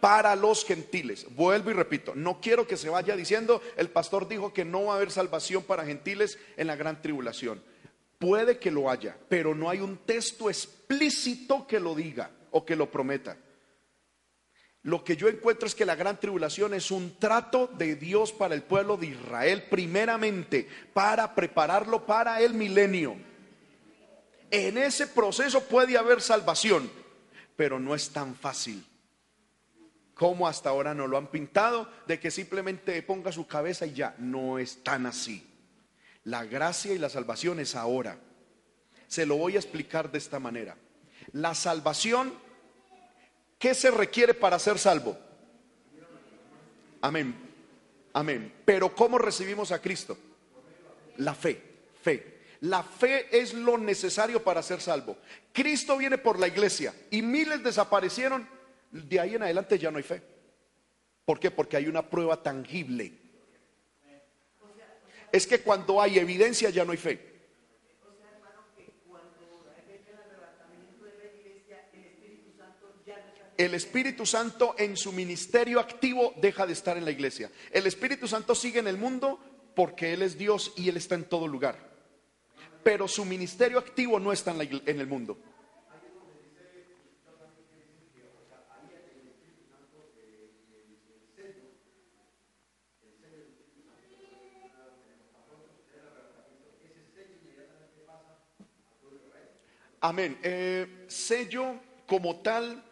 para los gentiles. Vuelvo y repito, no quiero que se vaya diciendo, el pastor dijo que no va a haber salvación para gentiles en la gran tribulación. Puede que lo haya, pero no hay un texto explícito que lo diga o que lo prometa. Lo que yo encuentro es que la gran tribulación es un trato de Dios para el pueblo de Israel, primeramente, para prepararlo para el milenio. En ese proceso puede haber salvación, pero no es tan fácil como hasta ahora no lo han pintado, de que simplemente ponga su cabeza y ya, no es tan así. La gracia y la salvación es ahora. Se lo voy a explicar de esta manera. La salvación ¿Qué se requiere para ser salvo? Amén. Amén. Pero ¿cómo recibimos a Cristo? La fe. Fe. La fe es lo necesario para ser salvo. Cristo viene por la iglesia y miles desaparecieron. De ahí en adelante ya no hay fe. ¿Por qué? Porque hay una prueba tangible. Es que cuando hay evidencia ya no hay fe. el Espíritu Santo en su ministerio activo deja de estar en la iglesia. El Espíritu Santo sigue en el mundo porque Él es Dios y Él está en todo lugar. Pero su ministerio activo no está en, el mundo. Amén. Eh, sello como tal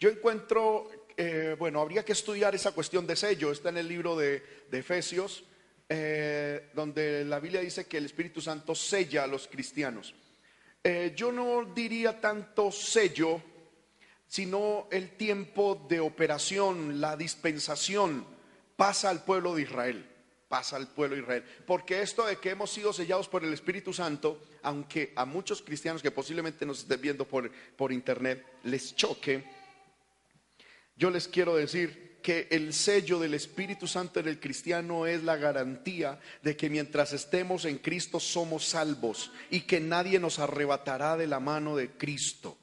yo encuentro, eh, bueno, habría que estudiar esa cuestión de sello, está en el libro de, Efesios, eh, donde la Biblia dice que el Espíritu Santo sella a los cristianos. Eh, yo no diría tanto sello, sino el tiempo de operación, la dispensación pasa al pueblo de Israel pasa al pueblo de Israel. Porque esto de que hemos sido sellados por el Espíritu Santo, aunque a muchos cristianos que posiblemente nos estén viendo por, por internet les choque, yo les quiero decir que el sello del Espíritu Santo en el cristiano es la garantía de que mientras estemos en Cristo somos salvos y que nadie nos arrebatará de la mano de Cristo.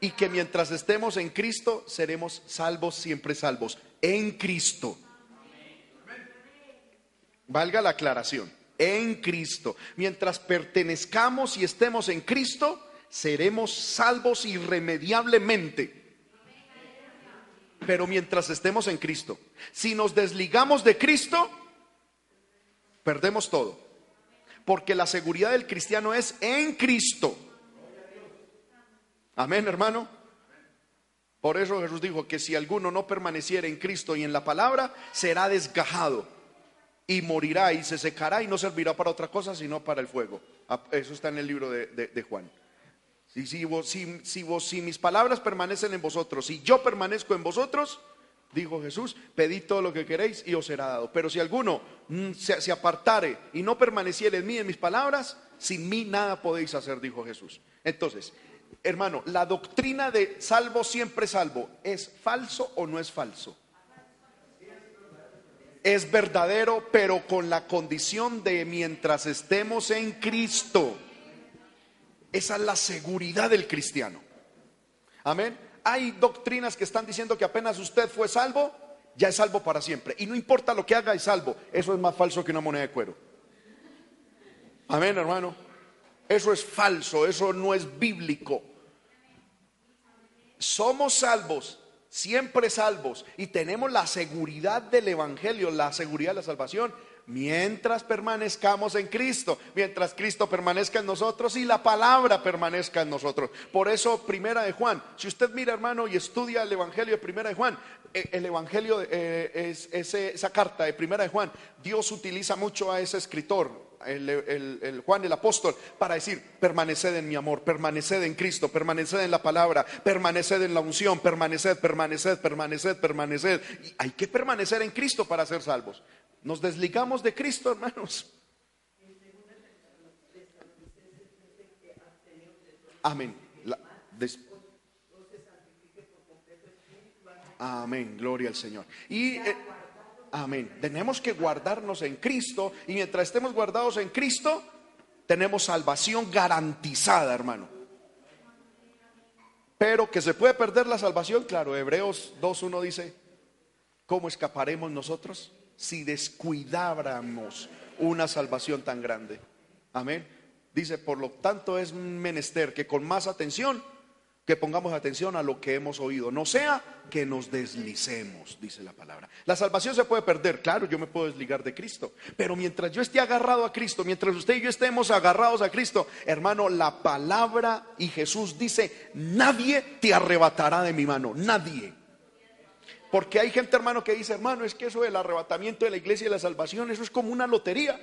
Y que mientras estemos en Cristo seremos salvos, siempre salvos, en Cristo. Valga la aclaración, en Cristo. Mientras pertenezcamos y estemos en Cristo, seremos salvos irremediablemente pero mientras estemos en Cristo. Si nos desligamos de Cristo, perdemos todo. Porque la seguridad del cristiano es en Cristo. Amén, hermano. Por eso Jesús dijo que si alguno no permaneciera en Cristo y en la palabra, será desgajado y morirá y se secará y no servirá para otra cosa sino para el fuego. Ah, eso está en el libro de, de Juan. Si, si, mis palabras permanecen en vosotros, si yo permanezco en vosotros, dijo Jesús, pedid todo lo que queréis y os será dado. Pero si alguno mm, se, apartare y no permaneciere en mí, en mis palabras, sin mí nada podéis hacer, dijo Jesús. Entonces, hermano, la doctrina de salvo siempre salvo, ¿es falso o no es falso? Es verdadero, pero con la condición de mientras estemos en Cristo. Esa es la seguridad del cristiano. Amén. Hay doctrinas que están diciendo que apenas usted fue salvo, ya es salvo para siempre. Y no importa lo que haga, es salvo. Eso es más falso que una moneda de cuero. Amén, hermano. Eso es falso, eso no es bíblico. Somos salvos, siempre salvos, y tenemos la seguridad del Evangelio, la seguridad de la salvación mientras permanezcamos en Cristo, mientras Cristo permanezca en nosotros y la palabra permanezca en nosotros. Por eso, primera de Juan, si usted mira hermano y estudia el Evangelio de primera de Juan, eh, el Evangelio eh, es, esa carta de primera de Juan, Dios utiliza mucho a ese escritor, el, Juan el apóstol para decir, permaneced en mi amor, permaneced en Cristo, permaneced en la palabra, permaneced en la unción, permaneced, permaneced, permaneced, permaneced. Y hay que permanecer en Cristo para ser salvos. Nos desligamos de Cristo, hermanos. Amén. amén, gloria al Señor. Y eh, amén. Tenemos que guardarnos en Cristo y mientras estemos guardados en Cristo, tenemos salvación garantizada, hermano. Pero que se puede perder la salvación, claro, Hebreos 2.1 dice, ¿cómo escaparemos nosotros? Si descuidáramos una salvación tan grande. Amén. Dice, por lo tanto es menester que con más atención, que pongamos atención a lo que hemos oído, no sea que nos deslicemos, dice la palabra. La salvación se puede perder, claro, yo me puedo desligar de Cristo, pero mientras yo esté agarrado a Cristo, mientras usted y yo estemos agarrados a Cristo, hermano, la palabra y Jesús dice, nadie te arrebatará de mi mano, nadie. Porque hay gente, hermano, que dice, hermano, es que eso del arrebatamiento de la iglesia y la salvación, eso es como una lotería.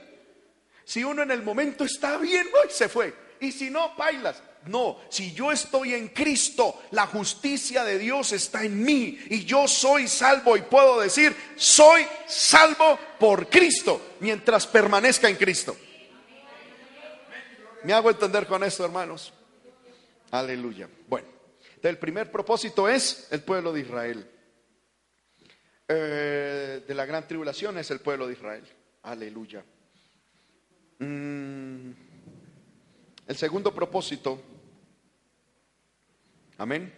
Si uno en el momento está bien, hoy se fue. Y si no, bailas. No, si yo estoy en Cristo, la justicia de Dios está en mí y yo soy salvo y puedo decir, soy salvo por Cristo mientras permanezca en Cristo. ¿Me hago entender con esto, hermanos? Aleluya. Bueno, el primer propósito es el pueblo de Israel. Eh, de la gran tribulación es el pueblo de Israel. Aleluya. Mm, el segundo propósito. Amén.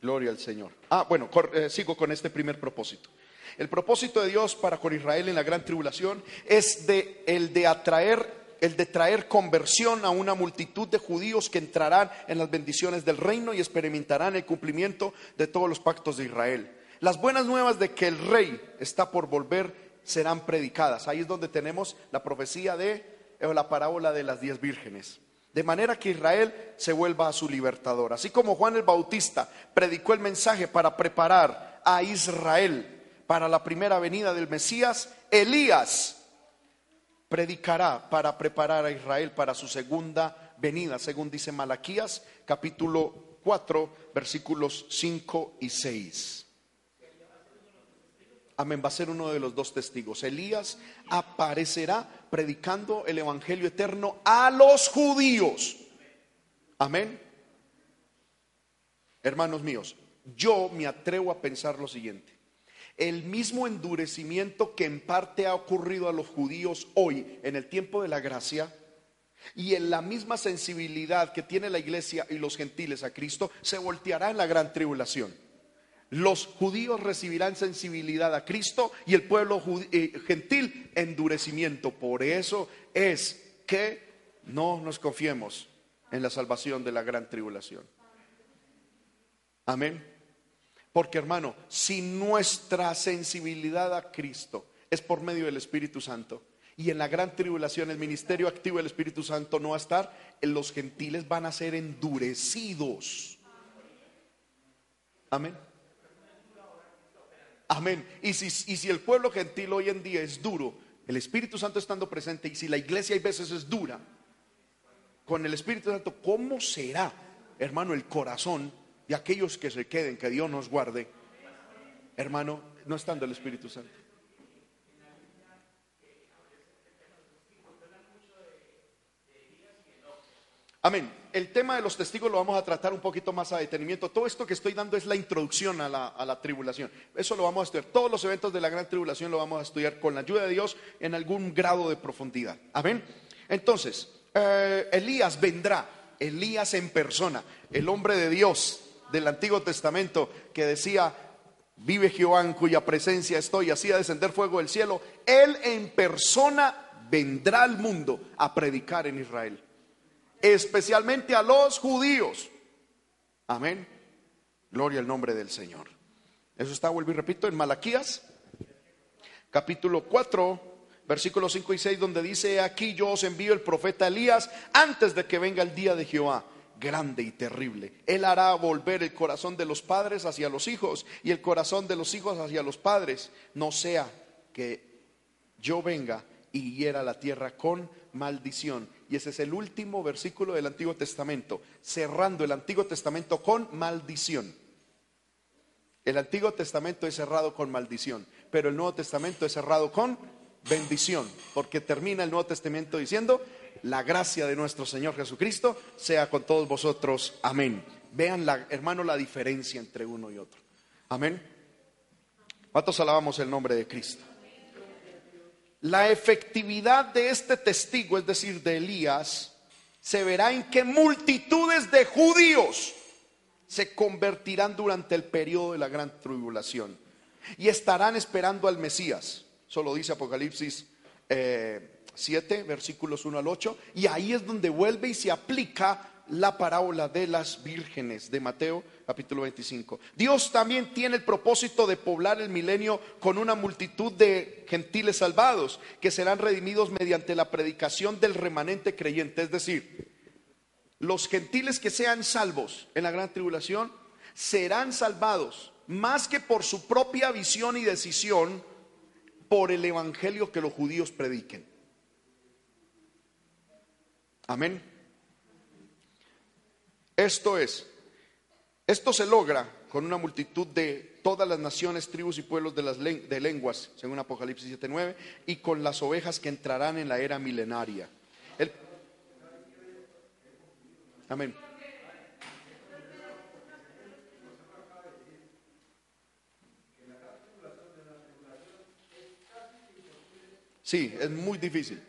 Gloria al Señor. Ah, bueno, eh, sigo con este primer propósito. El propósito de Dios para con Israel en la gran tribulación es de, el de atraer el de traer conversión a una multitud de judíos que entrarán en las bendiciones del reino y experimentarán el cumplimiento de todos los pactos de Israel. Las buenas nuevas de que el rey está por volver serán predicadas. Ahí es donde tenemos la profecía de o la parábola de las diez vírgenes. De manera que Israel se vuelva a su libertador. Así como Juan el Bautista predicó el mensaje para preparar a Israel para la primera venida del Mesías, Elías predicará para preparar a Israel para su segunda venida, según dice Malaquías capítulo 4, versículos 5 y 6. Amén, va a ser uno de los dos testigos. Elías aparecerá predicando el Evangelio eterno a los judíos. Amén. Hermanos míos, yo me atrevo a pensar lo siguiente. El mismo endurecimiento que en parte ha ocurrido a los judíos hoy en el tiempo de la gracia y en la misma sensibilidad que tiene la iglesia y los gentiles a Cristo se volteará en la gran tribulación. Los judíos recibirán sensibilidad a Cristo y el pueblo eh, gentil endurecimiento. Por eso es que no nos confiemos en la salvación de la gran tribulación. Amén. Porque hermano, si nuestra sensibilidad a Cristo es por medio del Espíritu Santo, y en la gran tribulación el ministerio activo del Espíritu Santo no va a estar, los gentiles van a ser endurecidos. Amén. Amén. Y si, y si el pueblo gentil hoy en día es duro, el Espíritu Santo estando presente, y si la iglesia hay veces es dura, con el Espíritu Santo, ¿cómo será, hermano, el corazón de aquellos que se queden, que Dios nos guarde, hermano, no estando el Espíritu Santo? Amén. El tema de los testigos lo vamos a tratar un poquito más a detenimiento. Todo esto que estoy dando es la introducción a la, tribulación. Eso lo vamos a estudiar. Todos los eventos de la gran tribulación lo vamos a estudiar con la ayuda de Dios en algún grado de profundidad. Amén. Entonces, eh, Elías vendrá. Elías en persona, el hombre de Dios del Antiguo Testamento que decía, vive Jehová en cuya presencia estoy, hacía descender fuego del cielo. Él en persona vendrá al mundo a predicar en Israel especialmente a los judíos. Amén. Gloria al nombre del Señor. Eso está, vuelvo y repito, en Malaquías, capítulo 4, versículos 5 y 6, donde dice, aquí yo os envío el profeta Elías antes de que venga el día de Jehová grande y terrible. Él hará volver el corazón de los padres hacia los hijos y el corazón de los hijos hacia los padres. No sea que yo venga y hiera la tierra con maldición. Y ese es el último versículo del Antiguo Testamento, cerrando el Antiguo Testamento con maldición. El Antiguo Testamento es cerrado con maldición, pero el Nuevo Testamento es cerrado con bendición, porque termina el Nuevo Testamento diciendo, la gracia de nuestro Señor Jesucristo sea con todos vosotros. Amén. Vean, la, hermano, la diferencia entre uno y otro. Amén. ¿Cuántos alabamos el nombre de Cristo? La efectividad de este testigo, es decir, de Elías, se verá en que multitudes de judíos se convertirán durante el periodo de la gran tribulación y estarán esperando al Mesías. Solo dice Apocalipsis 7, eh, versículos 1 al 8, y ahí es donde vuelve y se aplica la parábola de las vírgenes de Mateo capítulo 25. Dios también tiene el propósito de poblar el milenio con una multitud de gentiles salvados que serán redimidos mediante la predicación del remanente creyente. Es decir, los gentiles que sean salvos en la gran tribulación serán salvados más que por su propia visión y decisión, por el evangelio que los judíos prediquen. Amén. Esto es, esto se logra con una multitud de todas las naciones, tribus y pueblos de las de lenguas, según Apocalipsis 7:9, y con las ovejas que entrarán en la era milenaria. Amén. Sí, es muy difícil.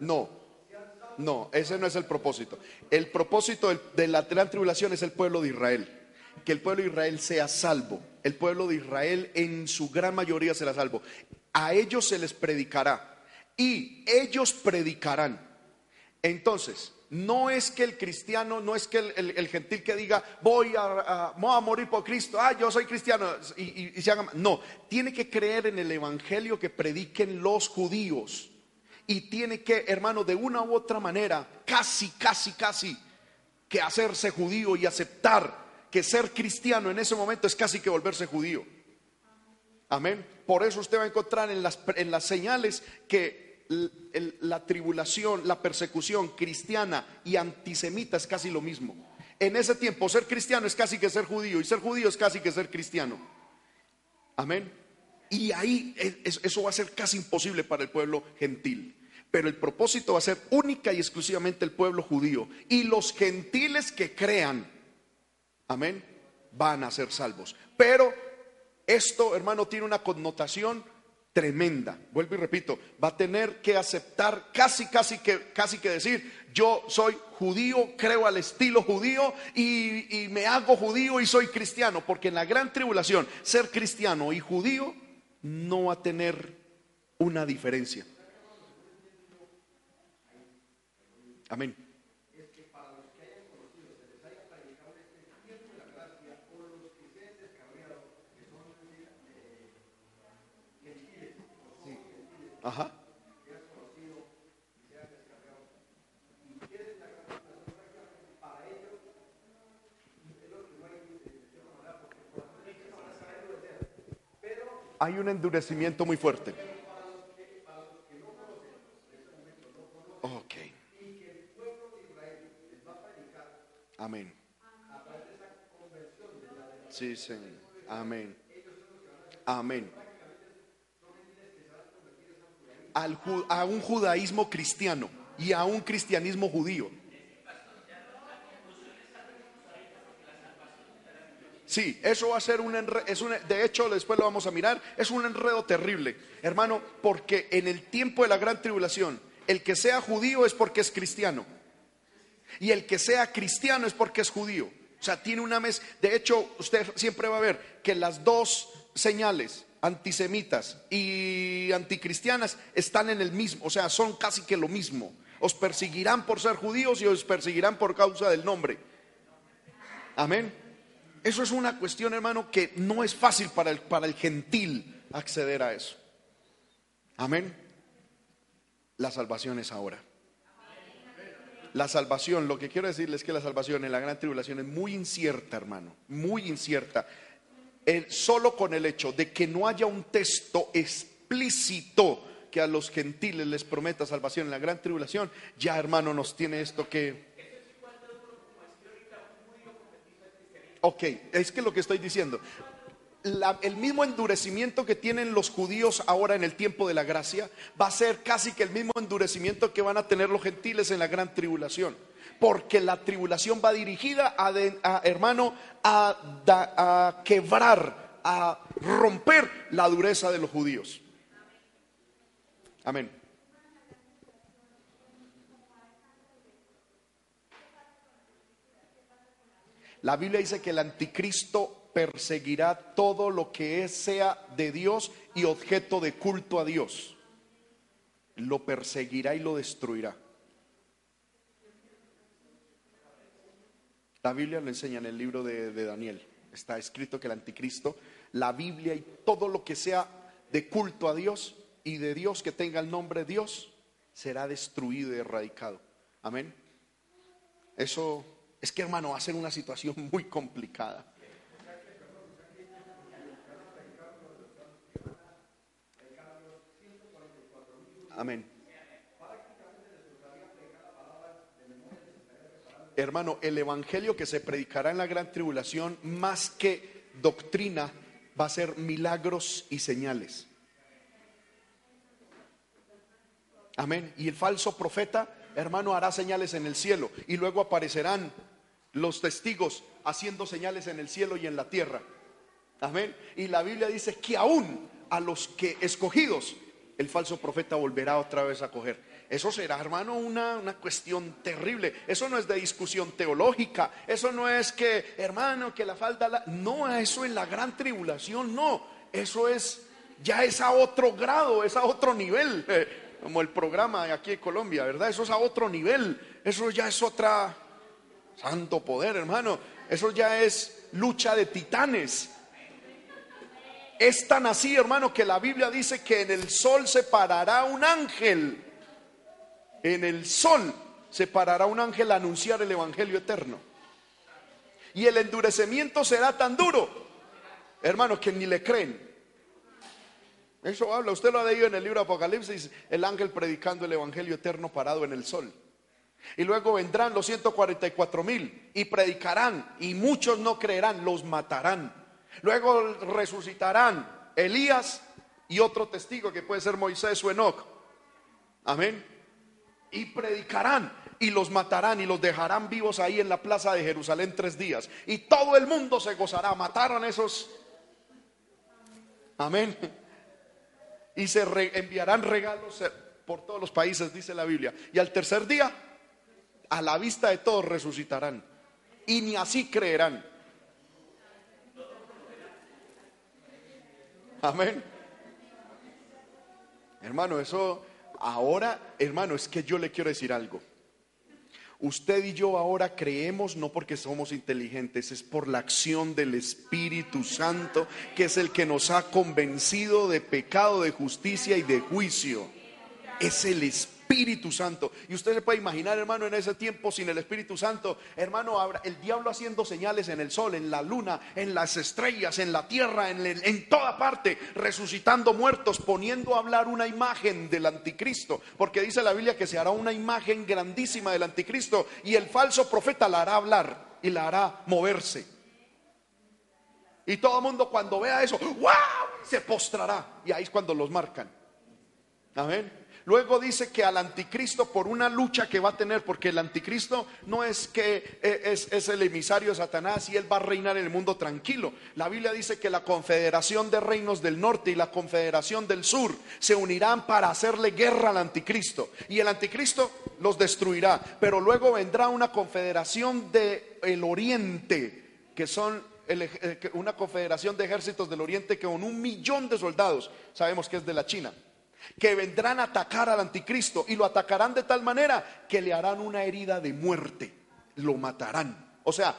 No, no, ese no es el propósito. El propósito de la gran tribulación es el pueblo de Israel. Que el pueblo de Israel sea salvo. El pueblo de Israel en su gran mayoría será salvo. A ellos se les predicará y ellos predicarán. Entonces, no es que el cristiano, no es que el, gentil que diga voy a, morir por Cristo, ah, yo soy cristiano y, se haga. No, tiene que creer en el evangelio que prediquen los judíos y tiene que, hermano, de una u otra manera, casi, casi, casi, que hacerse judío y aceptar que ser cristiano en ese momento es casi que volverse judío. Amén. Por eso usted va a encontrar en las, en las señales que la tribulación, la persecución cristiana y antisemita es casi lo mismo. En ese tiempo ser cristiano es casi que ser judío y ser judío es casi que ser cristiano. Amén. Y ahí eso va a ser casi imposible para el pueblo gentil. Pero el propósito va a ser única y exclusivamente el pueblo judío. Y los gentiles que crean, amén, van a ser salvos. Pero esto, hermano, tiene una connotación tremenda. Vuelvo y repito, va a tener que aceptar casi, casi que, casi que decir, yo soy judío, creo al estilo judío y, y me hago judío y soy cristiano, porque en la gran tribulación ser cristiano y judío no va a tener una diferencia. Amén. Ajá. Hay un endurecimiento muy fuerte. Ok. Amén. Sí, sí. Amén. Amén a un judaísmo cristiano y a un cristianismo judío. Sí, eso va a ser un enredo, de hecho después lo vamos a mirar, es un enredo terrible, hermano, porque en el tiempo de la gran tribulación, el que sea judío es porque es cristiano, y el que sea cristiano es porque es judío. O sea, tiene una mes, de hecho, usted siempre va a ver que las dos señales antisemitas y anticristianas están en el mismo, o sea, son casi que lo mismo. Os perseguirán por ser judíos y os perseguirán por causa del nombre. Amén. Eso es una cuestión, hermano, que no es fácil para el, para el gentil acceder a eso. Amén. La salvación es ahora. La salvación, lo que quiero decirles es que la salvación en la gran tribulación es muy incierta, hermano, muy incierta. Solo con el hecho de que no haya un texto explícito que a los gentiles les prometa salvación en la gran tribulación, ya hermano nos tiene esto que... Ok, es que lo que estoy diciendo, el mismo endurecimiento que tienen los judíos ahora en el tiempo de la gracia va a ser casi que el mismo endurecimiento que van a tener los gentiles en la gran tribulación porque la tribulación va dirigida a, hermano, a, quebrar, a romper la dureza de los judíos. Amén. La Biblia dice que el anticristo perseguirá todo lo que sea de Dios y objeto de culto a Dios. Lo perseguirá y lo destruirá. La Biblia lo enseña en el libro de, Daniel. Está escrito que el anticristo, la Biblia y todo lo que sea de culto a Dios y de Dios que tenga el nombre de Dios, será destruido y erradicado. Amén. Eso es que hermano va a ser una situación muy complicada. Amén. hermano, el evangelio que se predicará en la gran tribulación, más que doctrina, va a ser milagros y señales. Amén. Y el falso profeta, hermano, hará señales en el cielo y luego aparecerán los testigos haciendo señales en el cielo y en la tierra. Amén. Y la Biblia dice que aún a los que escogidos, el falso profeta volverá otra vez a coger. Eso será, hermano, una, una, cuestión terrible. Eso no es de discusión teológica. Eso no es que, hermano, que la falta... La... No, eso en la gran tribulación, no. Eso es, ya es a otro grado, es a otro nivel. como el programa aquí en Colombia, ¿verdad? Eso es a otro nivel. Eso ya es otra... Santo poder, hermano. Eso ya es lucha de titanes. Es tan así, hermano, que la Biblia dice que en el sol se parará un ángel En el sol se parará un ángel a anunciar el evangelio eterno. Y el endurecimiento será tan duro, hermanos, que ni le creen. Eso habla, usted lo ha leído en el libro Apocalipsis, el ángel predicando el evangelio eterno parado en el sol. Y luego vendrán los 144 mil y predicarán y muchos no creerán, los matarán. Luego resucitarán Elías y otro testigo que puede ser Moisés o Enoch. Amén. Y predicarán y los matarán y los dejarán vivos ahí en la plaza de Jerusalén tres días. Y todo el mundo se gozará. Mataron esos. Amén y se enviarán regalos eh, por todos los países, dice la Biblia. Y al tercer día, a la vista de todos resucitarán. Y ni así creerán. Amén. Hermano, eso ahora, hermano, es que yo le quiero decir algo. Usted y yo ahora creemos no porque somos inteligentes, es por la acción del Espíritu Santo, que es el que nos ha convencido de pecado, de justicia y de juicio. Es el Espíritu Espíritu Santo. Y usted se puede imaginar, hermano, en ese tiempo sin el Espíritu Santo, hermano, el diablo haciendo señales en el sol, en la luna, en las estrellas, en la tierra, en, en toda parte, resucitando muertos, poniendo a hablar una imagen del anticristo. Porque dice la Biblia que se hará una imagen grandísima del anticristo y el falso profeta la hará hablar y la hará moverse. Y todo el mundo cuando vea eso, ¡wow! Se postrará. Y ahí es cuando los marcan. Amén. Luego dice que al anticristo por una lucha que va a tener, porque el anticristo no es que eh, es, el emisario de Satanás y él va a reinar en el mundo tranquilo. La Biblia dice que la confederación de reinos del norte y la confederación del sur se unirán para hacerle guerra al anticristo. Y el anticristo los destruirá. Pero luego vendrá una confederación del oriente, que son eh, una confederación de ejércitos del oriente que con un millón de soldados, sabemos que es de la China que vendrán a atacar al anticristo y lo atacarán de tal manera que le harán una herida de muerte, lo matarán. O sea,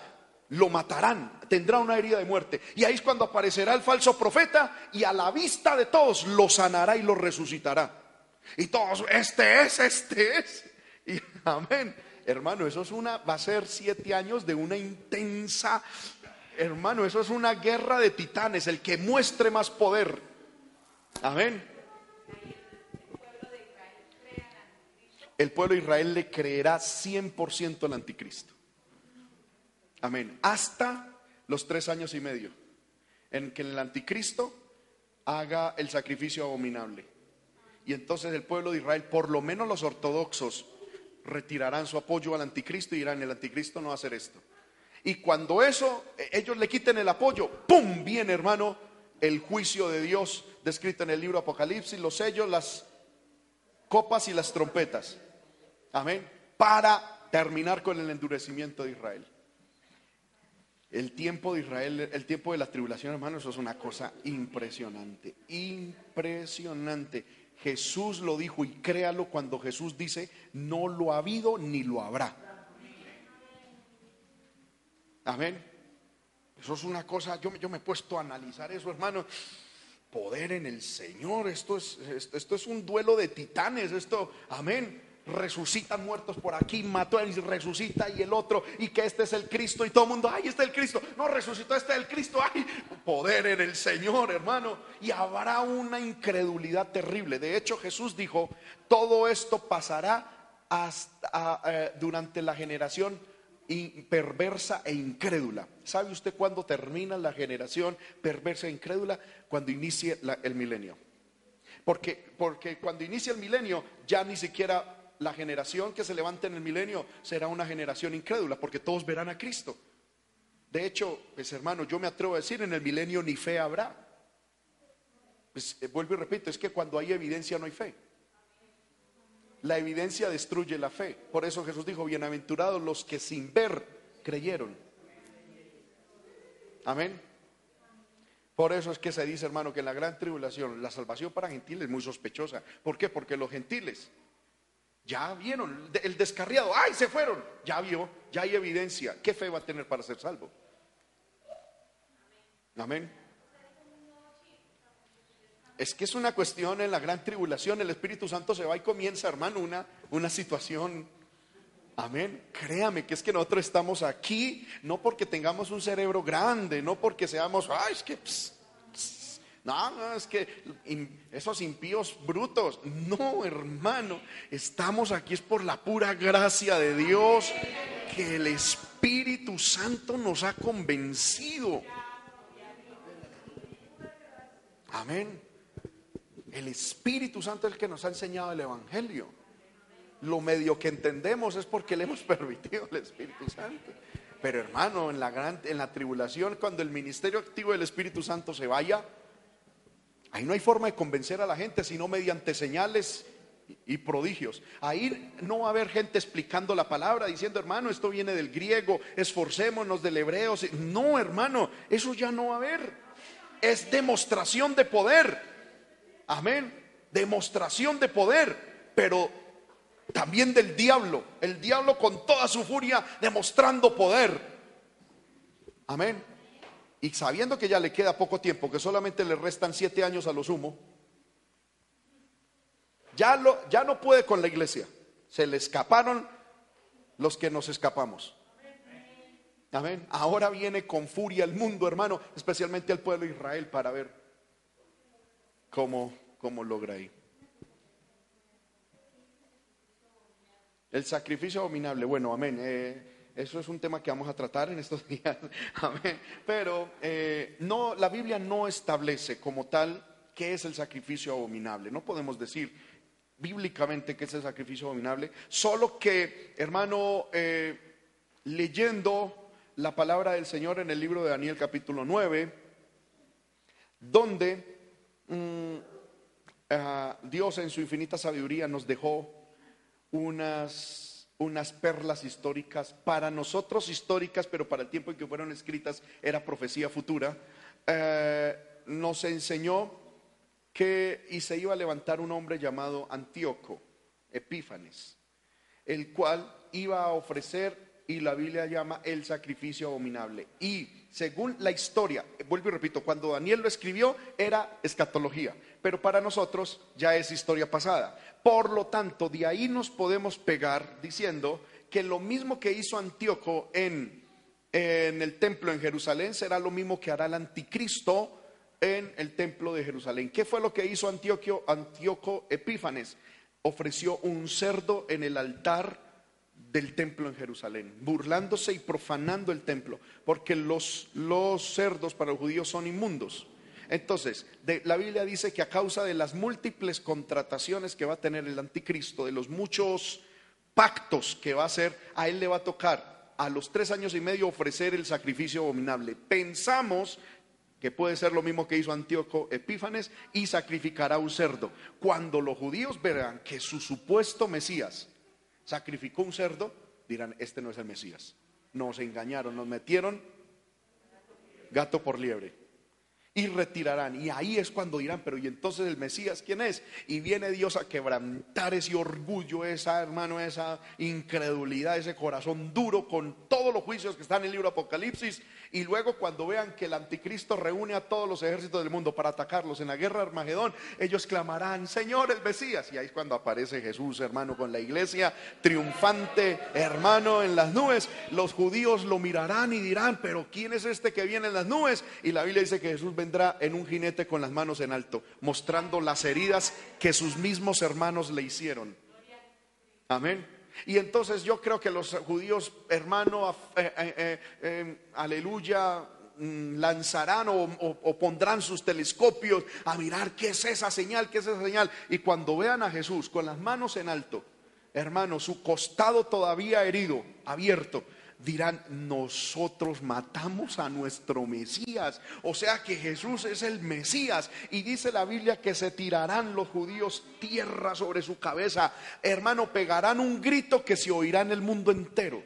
lo matarán, tendrá una herida de muerte. Y ahí es cuando aparecerá el falso profeta y a la vista de todos lo sanará y lo resucitará. Y todos, este es, este es. Y amén. Hermano, eso es una, va a ser siete años de una intensa, hermano, eso es una guerra de titanes, el que muestre más poder. Amén. El pueblo de Israel le creerá 100% al anticristo. Amén. Hasta los tres años y medio en que el anticristo haga el sacrificio abominable. Y entonces el pueblo de Israel, por lo menos los ortodoxos, retirarán su apoyo al anticristo y dirán, el anticristo no va a hacer esto. Y cuando eso, e, ellos le quiten el apoyo, ¡pum! Viene, hermano, el juicio de Dios descrito en el libro Apocalipsis, los sellos, las copas y las trompetas. Amén. Para terminar con el endurecimiento de Israel. El tiempo de Israel, el tiempo de la tribulación, hermanos, eso es una cosa impresionante, impresionante. Jesús lo dijo y créalo cuando Jesús dice, no lo ha habido ni lo habrá. Amén. Eso es una cosa, yo, yo me he puesto a analizar eso, hermano. Poder en el Señor, esto es, esto es un duelo de titanes, esto, amén resucitan muertos por aquí, mató y resucita y el otro, y que este es el Cristo, y todo el mundo, ay, este es el Cristo, no resucitó, este es el Cristo, ay, poder en el Señor, hermano, y habrá una incredulidad terrible. De hecho, Jesús dijo, todo esto pasará hasta eh, durante la generación perversa e incrédula. ¿Sabe usted cuándo termina la generación perversa e incrédula? Cuando inicie el milenio. Porque, porque cuando inicia el milenio ya ni siquiera la generación que se levante en el milenio será una generación incrédula, porque todos verán a Cristo. De hecho, pues hermano, yo me atrevo a decir, en el milenio ni fe habrá. Pues, eh, vuelvo y repito, es que cuando hay evidencia no hay fe. La evidencia destruye la fe. Por eso Jesús dijo, bienaventurados los que sin ver creyeron. Amén. Por eso es que se dice, hermano, que en la gran tribulación la salvación para gentiles es muy sospechosa. ¿Por qué? Porque los gentiles ya vieron, el descarriado, ¡ay, se fueron! Ya vio, ya hay evidencia. ¿Qué fe va a tener para ser salvo? Amén. Es que es una cuestión en la gran tribulación, el Espíritu Santo se va y comienza, hermano, una, una situación. Amén. Créame que es que nosotros estamos aquí no porque tengamos un cerebro grande, no porque seamos, ay, es que... No, es que esos impíos brutos, no, hermano, estamos aquí es por la pura gracia de Dios que el Espíritu Santo nos ha convencido. Amén. El Espíritu Santo es el que nos ha enseñado el Evangelio. Lo medio que entendemos es porque le hemos permitido el Espíritu Santo. Pero hermano, en la, gran, en la tribulación, cuando el ministerio activo del Espíritu Santo se vaya, Ahí no hay forma de convencer a la gente sino mediante señales y prodigios. Ahí no va a haber gente explicando la palabra, diciendo, hermano, esto viene del griego, esforcémonos del hebreo. No, hermano, eso ya no va a haber. Es demostración de poder. Amén. Demostración de poder, pero también del diablo. El diablo con toda su furia demostrando poder. Amén y sabiendo que ya le queda poco tiempo, que solamente le restan siete años a lo sumo, ya, lo, ya no puede con la iglesia. Se le escaparon los que nos escapamos. Amén. Ahora viene con furia el mundo, hermano, especialmente al pueblo de Israel, para ver cómo, cómo logra ahí. El sacrificio abominable. Bueno, amén. Eh, eso es un tema que vamos a tratar en estos días. Amén. Pero eh, no, la Biblia no establece como tal qué es el sacrificio abominable. No podemos decir bíblicamente qué es el sacrificio abominable. Solo que, hermano, eh, leyendo la palabra del Señor en el libro de Daniel capítulo 9, donde mm, ah, Dios en su infinita sabiduría nos dejó unas unas perlas históricas, para nosotros históricas, pero para el tiempo en que fueron escritas era profecía futura, eh, nos enseñó que y se iba a levantar un hombre llamado Antíoco, Epífanes, el cual iba a ofrecer, y la Biblia llama el sacrificio abominable. Y según la historia, vuelvo y repito, cuando Daniel lo escribió era escatología, pero para nosotros ya es historia pasada. Por lo tanto, de ahí nos podemos pegar diciendo que lo mismo que hizo Antíoco en, el templo en Jerusalén será lo mismo que hará el anticristo en el templo de Jerusalén. ¿Qué fue lo que hizo Antíoco, Antíoco Epífanes? Ofreció un cerdo en el altar del templo en Jerusalén, burlándose y profanando el templo, porque los, los cerdos para los judíos son inmundos. Entonces, la Biblia dice que a causa de las múltiples contrataciones que va a tener el anticristo, de los muchos pactos que va a hacer, a él le va a tocar a los tres años y medio ofrecer el sacrificio abominable. Pensamos que puede ser lo mismo que hizo Antíoco Epífanes y sacrificará un cerdo. Cuando los judíos verán que su supuesto Mesías sacrificó un cerdo, dirán, este no es el Mesías. Nos engañaron, nos metieron gato por liebre y retirarán. Y ahí es cuando dirán, pero ¿y entonces el Mesías quién es? Y viene Dios a quebrantar ese orgullo, esa hermano, esa incredulidad, ese corazón duro con todos los juicios que están en el libro Apocalipsis. Y luego cuando vean que el anticristo reúne a todos los ejércitos del mundo para atacarlos en la guerra Armagedón, ellos clamarán, Señor el Mesías. Y ahí es cuando aparece Jesús, hermano, con la iglesia triunfante, hermano, en las nubes. Los judíos lo mirarán y dirán, pero ¿quién es este que viene en las nubes? Y la Biblia dice que Jesús vendrá en un jinete con las manos en alto, mostrando las heridas que sus mismos hermanos le hicieron. Amén. Y entonces yo creo que los judíos, hermano, eh, eh, eh, aleluya, mm, lanzarán o, o, pondrán sus telescopios a mirar qué es esa señal, qué es esa señal. Y cuando vean a Jesús con las manos en alto, hermano, su costado todavía herido, abierto, dirán, nosotros matamos a nuestro Mesías. O sea que Jesús es el Mesías. Y dice la Biblia que se tirarán los judíos tierra sobre su cabeza. Hermano, pegarán un grito que se oirá en el mundo entero.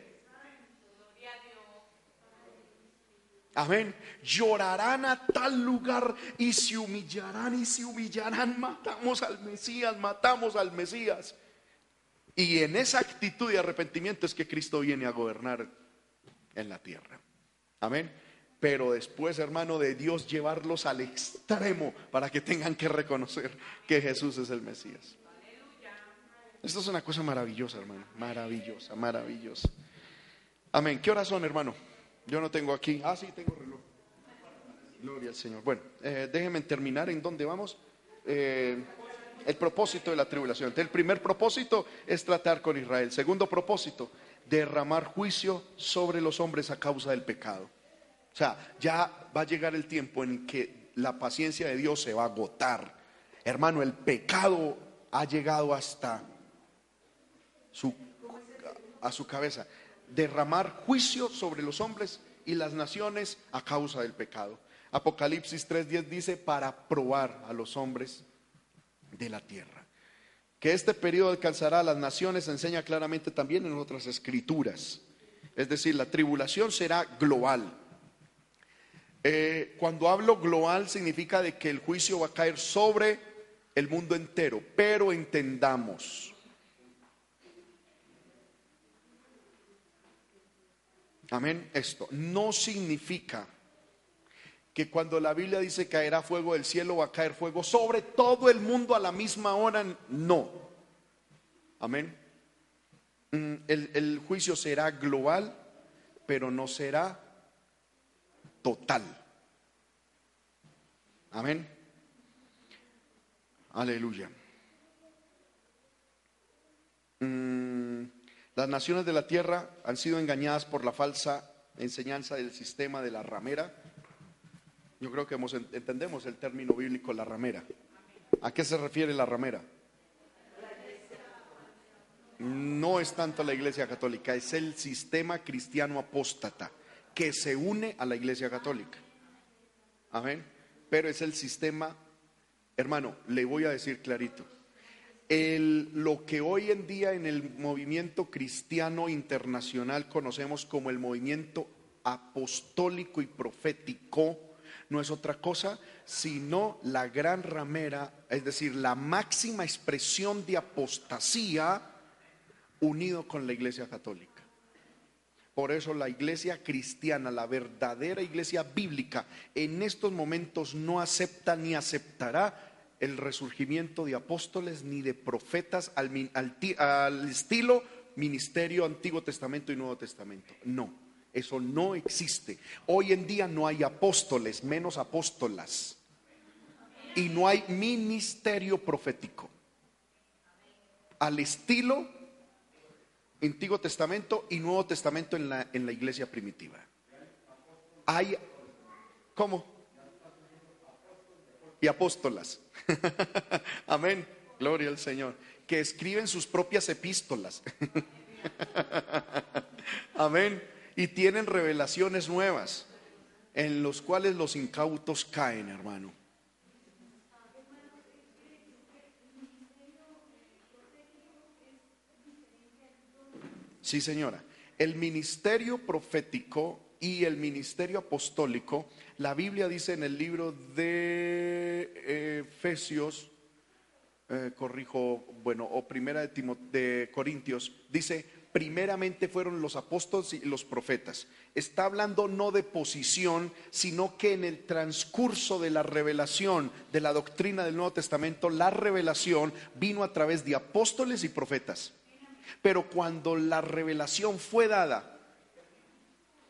Amén. Llorarán a tal lugar y se humillarán y se humillarán. Matamos al Mesías, matamos al Mesías. Y en esa actitud de arrepentimiento es que Cristo viene a gobernar en la tierra. Amén. pero después, hermano, de Dios llevarlos al extremo para que tengan que reconocer que Jesús es el Mesías. Esto es una cosa maravillosa, hermano, maravillosa, maravillosa. Amén. ¿Qué horas son, hermano? Yo no tengo aquí. Ah, sí, tengo reloj. Gloria al Señor. Bueno, eh, déjenme terminar en dónde vamos. Eh, el propósito de la tribulación. El primer propósito es tratar con Israel. Segundo propósito, derramar juicio sobre los hombres a causa del pecado. O sea, ya va a llegar el tiempo en que la paciencia de Dios se va a agotar. Hermano, el pecado ha llegado hasta su, a su cabeza. Derramar juicio sobre los hombres y las naciones a causa del pecado. Apocalipsis 3:10 dice, para probar a los hombres de la tierra. Que este periodo alcanzará a las naciones enseña claramente también en otras escrituras. Es decir, la tribulación será global. Eh, cuando hablo global significa de que el juicio va a caer sobre el mundo entero, pero entendamos. Amén. Esto no significa que cuando la Biblia dice caerá fuego del cielo, va a caer fuego sobre todo el mundo a la misma hora. No. Amén. Mm, el, el juicio será global, pero no será total. Amén. Aleluya. Mm, las naciones de la tierra han sido engañadas por la falsa enseñanza del sistema de la ramera yo creo que entendemos el término bíblico la ramera. ¿A qué se refiere la ramera? No es tanto la iglesia católica, es el sistema cristiano apóstata que se une a la iglesia católica. Amén. Pero es el sistema, hermano, le voy a decir clarito. El, lo que hoy en día en el movimiento cristiano internacional conocemos como el movimiento apostólico y profético, no es otra cosa sino la gran ramera, es decir, la máxima expresión de apostasía unido con la iglesia católica. Por eso la iglesia cristiana, la verdadera iglesia bíblica, en estos momentos no acepta ni aceptará el resurgimiento de apóstoles ni de profetas al, al estilo ministerio Antiguo Testamento y Nuevo Testamento. No. Eso no existe. Hoy en día no hay apóstoles, menos apóstolas. Y no hay ministerio profético. Al estilo Antiguo Testamento y Nuevo Testamento en la, en la iglesia primitiva. Hay, ¿cómo? Y apóstolas. Amén. Gloria al Señor. Que escriben sus propias epístolas. Amén y tienen revelaciones nuevas en los cuales los incautos caen, hermano. Sí, señora. El ministerio profético y el ministerio apostólico, la Biblia dice en el libro de Efesios, eh, corrijo, bueno, o primera de, de Corintios, dice, primeramente fueron los apóstoles y los profetas. Está hablando no de posición, sino que en el transcurso de la revelación de la doctrina del Nuevo Testamento, la revelación vino a través de apóstoles y profetas. Pero cuando la revelación fue dada,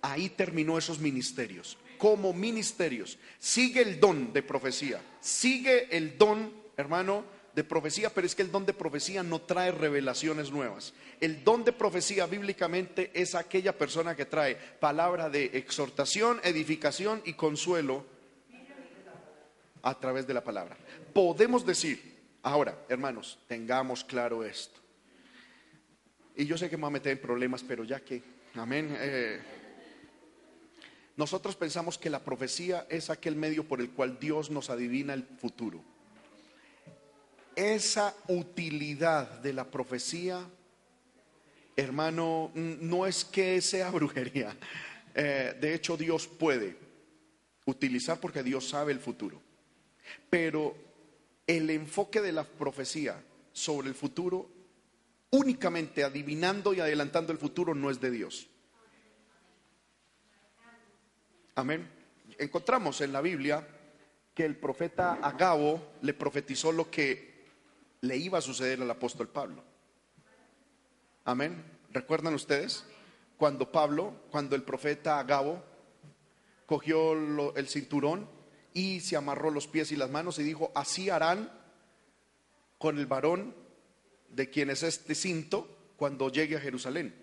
ahí terminó esos ministerios. Como ministerios, sigue el don de profecía, sigue el don, hermano, de profecía, pero es que el don de profecía no trae revelaciones nuevas. El don de profecía bíblicamente es aquella persona que trae palabra de exhortación, edificación y consuelo a través de la palabra. Podemos decir, ahora, hermanos, tengamos claro esto. Y yo sé que me voy a meter en problemas, pero ya que, amén. Eh, nosotros pensamos que la profecía es aquel medio por el cual Dios nos adivina el futuro esa utilidad de la profecía, hermano, no es que sea brujería. Eh, de hecho, Dios puede utilizar porque Dios sabe el futuro. Pero el enfoque de la profecía sobre el futuro, únicamente adivinando y adelantando el futuro, no es de Dios. Amén. encontramos en la Biblia que el profeta Agabo le profetizó lo que le iba a suceder al apóstol Pablo. Amén. ¿Recuerdan ustedes? Cuando Pablo, cuando el profeta Agabo cogió el cinturón y se amarró los pies y las manos y dijo, así harán con el varón de quien es este cinto cuando llegue a Jerusalén.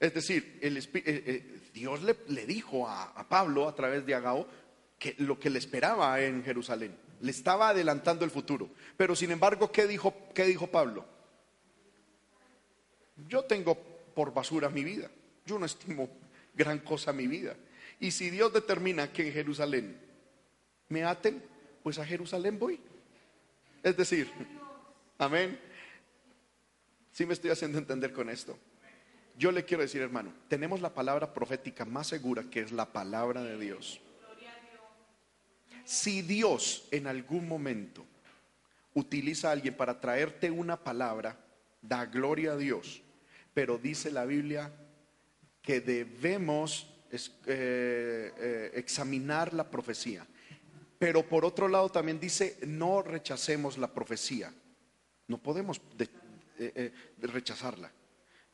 Es decir, eh, eh, Dios le, dijo a, Pablo a través de Agao que lo que le esperaba en Jerusalén. Le estaba adelantando el futuro. Pero sin embargo, ¿qué dijo, qué dijo Pablo? Yo tengo por basura mi vida. Yo no estimo gran cosa mi vida. Y si Dios determina que en Jerusalén me aten, pues a Jerusalén voy. Es decir, amén. Si me estoy haciendo entender con esto. Yo le quiero decir, hermano, tenemos la palabra profética más segura que es la palabra de Dios. Si Dios en algún momento utiliza a alguien para traerte una palabra, da gloria a Dios. Pero dice la Biblia que debemos eh, eh, examinar la profecía. Pero por otro lado también dice, no rechacemos la profecía. No podemos eh, rechazarla,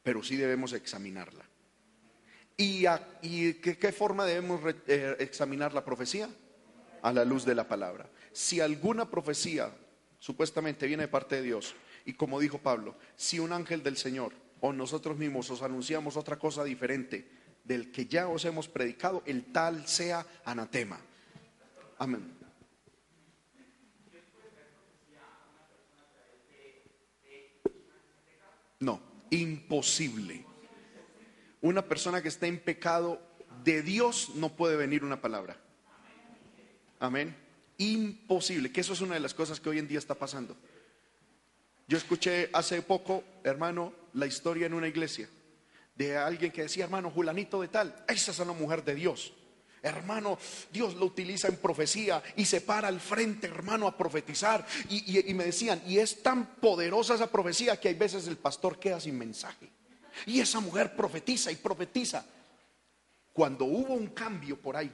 pero sí debemos examinarla. ¿Y, y qué, forma debemos examinar la profecía? A la luz de la palabra. Si alguna profecía supuestamente viene de parte de Dios, y como dijo Pablo, si un ángel del Señor o nosotros mismos os anunciamos otra cosa diferente del que ya os hemos predicado, el tal sea anatema. Amén. No, imposible. Una persona que está en pecado de Dios no puede venir una palabra. Amén. Imposible, que eso es una de las cosas que hoy en día está pasando. Yo escuché hace poco, hermano, la historia en una iglesia de alguien que decía, hermano, Julanito de tal, esa es una mujer de Dios. Hermano, Dios lo utiliza en profecía y se para al frente, hermano, a profetizar. Y, me decían, y es tan poderosa esa profecía que hay veces el pastor queda sin mensaje. Y esa mujer profetiza y profetiza. Cuando hubo un cambio por ahí,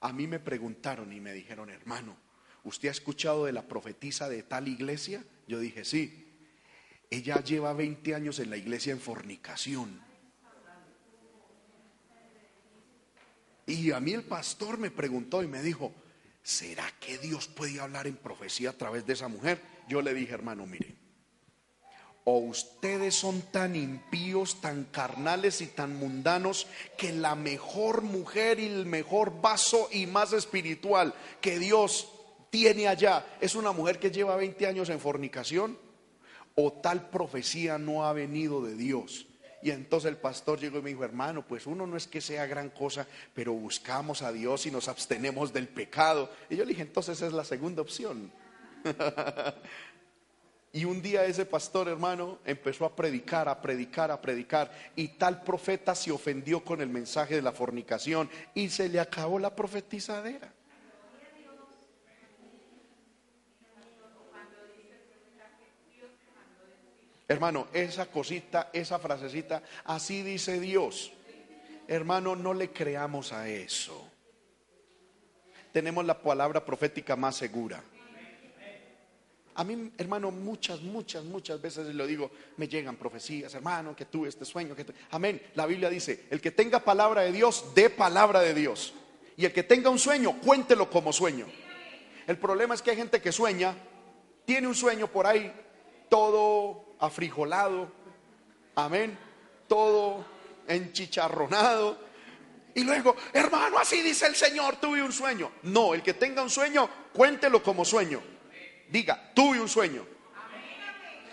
a mí me preguntaron y me dijeron, hermano, ¿usted ha escuchado de la profetisa de tal iglesia? Yo dije, sí. Ella lleva 20 años en la iglesia en fornicación. Y a mí el pastor me preguntó y me dijo, ¿será que Dios puede hablar en profecía a través de esa mujer? Yo le dije, hermano, mire, o ustedes son tan impíos, tan carnales y tan mundanos que la mejor mujer y el mejor vaso y más espiritual que Dios tiene allá es una mujer que lleva 20 años en fornicación, o tal profecía no ha venido de Dios. Y entonces el pastor llegó y me dijo, hermano, pues uno no es que sea gran cosa, pero buscamos a Dios y nos abstenemos del pecado. Y yo le dije, entonces es la segunda opción. y un día ese pastor, hermano, empezó a predicar, a predicar, a predicar. Y tal profeta se ofendió con el mensaje de la fornicación y se le acabó la profetizadera. Hermano, esa cosita, esa frasecita, así dice Dios. Hermano, no le creamos a eso. Tenemos la palabra profética más segura. A mí, hermano, muchas, muchas, muchas veces lo digo, me llegan profecías, hermano, que tuve este sueño, que Amén. La Biblia dice, el que tenga palabra de Dios, dé palabra de Dios. Y el que tenga un sueño, cuéntelo como sueño. El problema es que hay gente que sueña, tiene un sueño por ahí, todo afrijolado, amén, todo enchicharronado. Y luego, hermano, así dice el Señor, tuve un sueño. No, el que tenga un sueño, cuéntelo como sueño. Diga, tuve un sueño.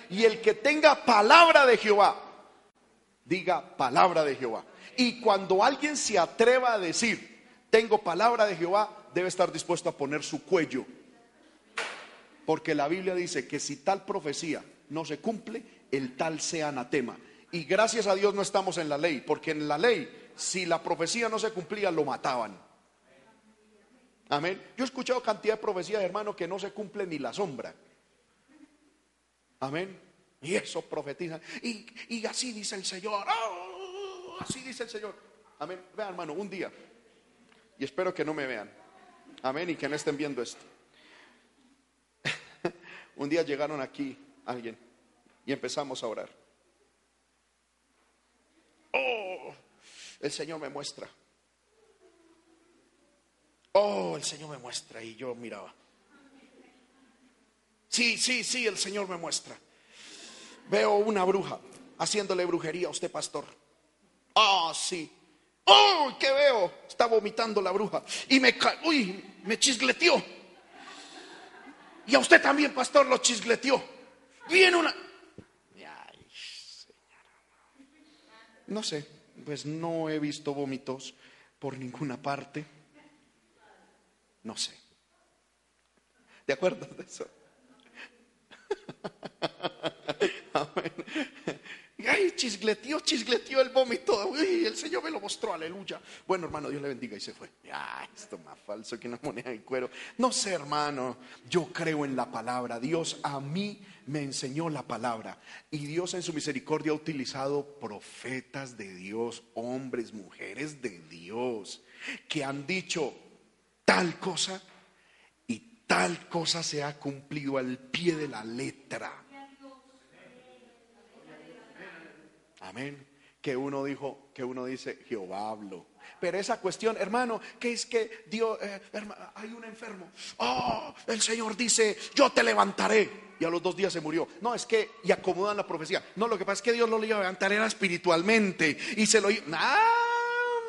Y el que tenga palabra de Jehová, diga palabra de Jehová. Y cuando alguien se atreva a decir, tengo palabra de Jehová, debe estar dispuesto a poner su cuello. Porque la Biblia dice que si tal profecía no se cumple, el tal sea anatema. Y gracias a Dios no estamos en la ley, porque en la ley, si la profecía no se cumplía, lo mataban. Amén. Yo he escuchado cantidad de profecías, hermano, que no se cumple ni la sombra. Amén. Y eso profetizan. Y, así dice el Señor. ¡Oh! así dice el Señor. Amén. Vean, hermano, un día Y espero que no me vean. Amén. Y que no estén viendo esto. Un día llegaron aquí alguien y empezamos a orar. Oh, el Señor me muestra. Oh, el Señor me muestra. Y yo miraba. Sí, sí, sí, el Señor me muestra. Veo una bruja haciéndole brujería a usted, pastor. Ah, sí. ¡Oh! ¿Qué veo? Está vomitando la bruja. Y me, uy, me chisleteó. Y a usted también, pastor, lo chisleteó. Viene una. Ay, no sé, pues no he visto vómitos por ninguna parte. No sé. ¿De acuerdo de eso? Amén. Ay, chisgleteó, chisgleteó el vómito. Uy, el Señor me lo mostró, aleluya. Bueno, hermano, Dios le bendiga y se fue. Ay, esto más falso que una moneda de cuero. No sé, hermano, yo creo en la palabra. Dios a mí me enseñó la palabra. Y Dios en su misericordia ha utilizado profetas de Dios, hombres, mujeres de Dios, que han dicho tal cosa y tal cosa se ha cumplido al pie de la letra. Amén. Que uno dijo, que uno dice, Jehová habló. Pero esa cuestión, hermano, que es que Dios, eh, hay un enfermo. Oh, el Señor dice, yo te levantaré. Y a los dos días se murió. No, es que, y acomodan la profecía. No, lo que pasa es que Dios lo iba a levantar, era espiritualmente. Y se lo Ah,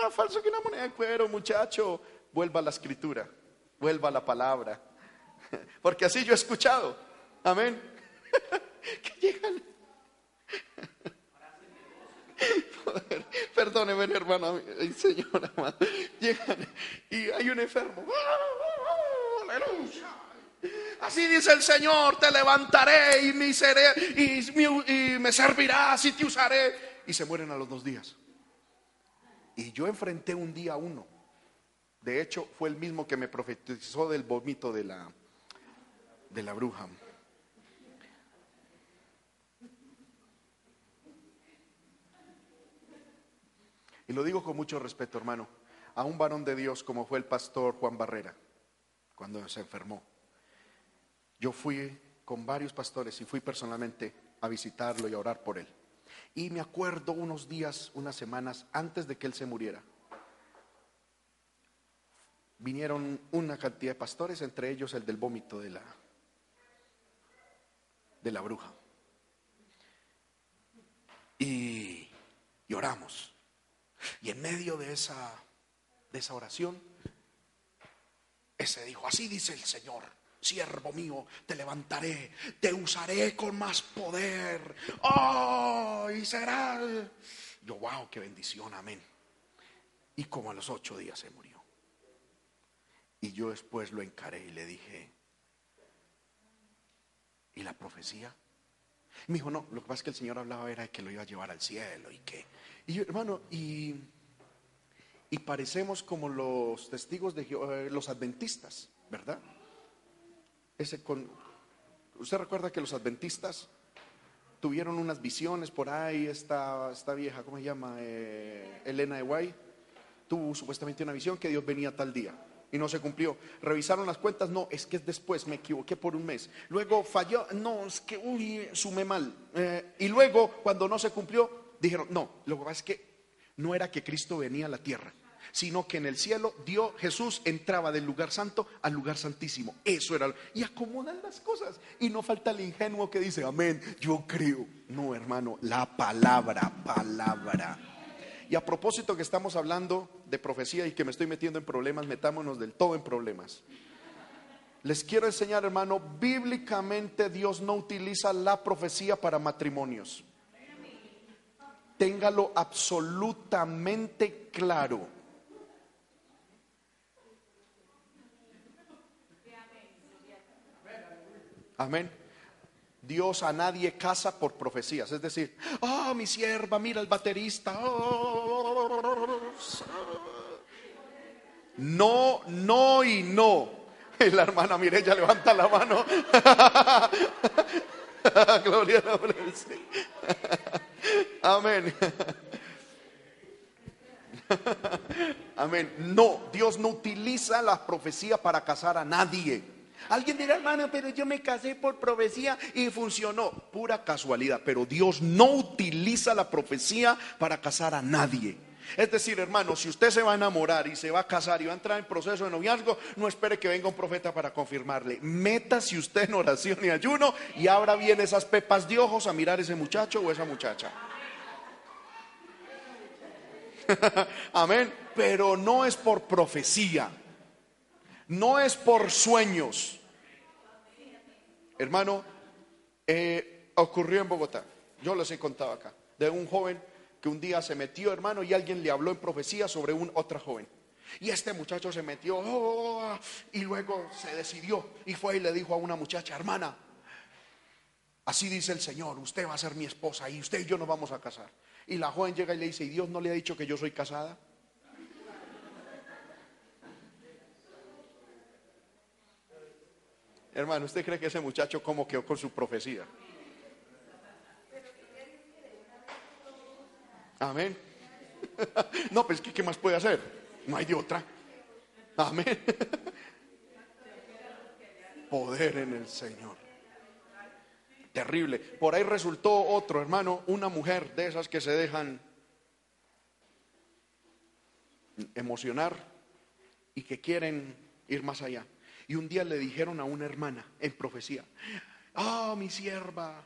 más falso que una moneda de cuero, muchacho. Vuelva a la escritura, vuelva a la palabra. Porque así yo he escuchado. Amén. que llegan Perdóneme, hermano, señora, llegan y hay un enfermo. Así dice el Señor, te levantaré y me, seré, y, me servirás y te usaré. Y se mueren a los dos días. Y yo enfrenté un día a uno. De hecho, fue el mismo que me profetizó del vómito de la, de la bruja. Y lo digo con mucho respeto, hermano, a un varón de Dios como fue el pastor Juan Barrera, cuando se enfermó. Yo fui con varios pastores y fui personalmente a visitarlo y a orar por él. Y me acuerdo unos días, unas semanas antes de que él se muriera. Vinieron una cantidad de pastores, entre ellos el del vómito de la, de la bruja. Y, y oramos. Y en medio de esa, de esa oración, ese dijo, así dice el Señor, siervo mío, te levantaré, te usaré con más poder. Oh, y será. Yo, wow, qué bendición, amén. Y como a los ocho días se murió. Y yo después lo encaré y le dije, ¿y la profecía? Me dijo, no, lo que pasa es que el Señor hablaba era de que lo iba a llevar al cielo y que y hermano, y, y parecemos como los testigos de eh, los adventistas, ¿verdad? Ese con, Usted recuerda que los adventistas tuvieron unas visiones por ahí, esta, esta vieja, ¿cómo se llama? Eh, Elena de Guay, tuvo supuestamente una visión que Dios venía tal día y no se cumplió. Revisaron las cuentas, no, es que es después, me equivoqué por un mes. Luego falló, no, es que, uy, sumé mal. Eh, y luego, cuando no se cumplió, dijeron, no, lo que pasa es que no era que Cristo venía a la tierra, sino que en el cielo Dios, Jesús entraba del lugar santo al lugar santísimo. Eso era. Y acomodan las cosas. Y no falta el ingenuo que dice, amén, yo creo. No, hermano, la palabra, palabra. Y a propósito que estamos hablando de profecía y que me estoy metiendo en problemas, metámonos del todo en problemas. Les quiero enseñar, hermano, bíblicamente Dios no utiliza la profecía para matrimonios. Téngalo absolutamente claro. Amén. Dios a nadie casa por profecías. Es decir, ah, mi sierva, mira el baterista. No, no y no. la hermana Mireya levanta la mano. Gloria a Dios. Amén. Amén. No, Dios no utiliza la profecía para casar a nadie. Alguien dirá, hermano, pero yo me casé por profecía y funcionó. Pura casualidad. Pero Dios no utiliza la profecía para casar a nadie. Es decir, hermano, si usted se va a enamorar y se va a casar y va a entrar en proceso de noviazgo, no espere que venga un profeta para confirmarle. Métase usted en oración y ayuno y abra bien esas pepas de ojos a mirar ese muchacho o esa muchacha. Amén. Pero no es por profecía. No es por sueños. Hermano, eh, ocurrió en Bogotá. Yo les he contado acá. De un joven que un día se metió, hermano, y alguien le habló en profecía sobre un otra joven. Y este muchacho se metió oh, y luego se decidió y fue y le dijo a una muchacha, hermana, así dice el Señor, usted va a ser mi esposa y usted y yo nos vamos a casar. Y la joven llega y le dice, ¿y Dios no le ha dicho que yo soy casada? Hermano, ¿usted cree que ese muchacho cómo quedó con su profecía? Amén. No, pues ¿qué más puede hacer? No hay de otra. Amén. Poder en el Señor. Terrible. Por ahí resultó otro, hermano, una mujer de esas que se dejan emocionar y que quieren ir más allá. Y un día le dijeron a una hermana en profecía, ah, mi sierva,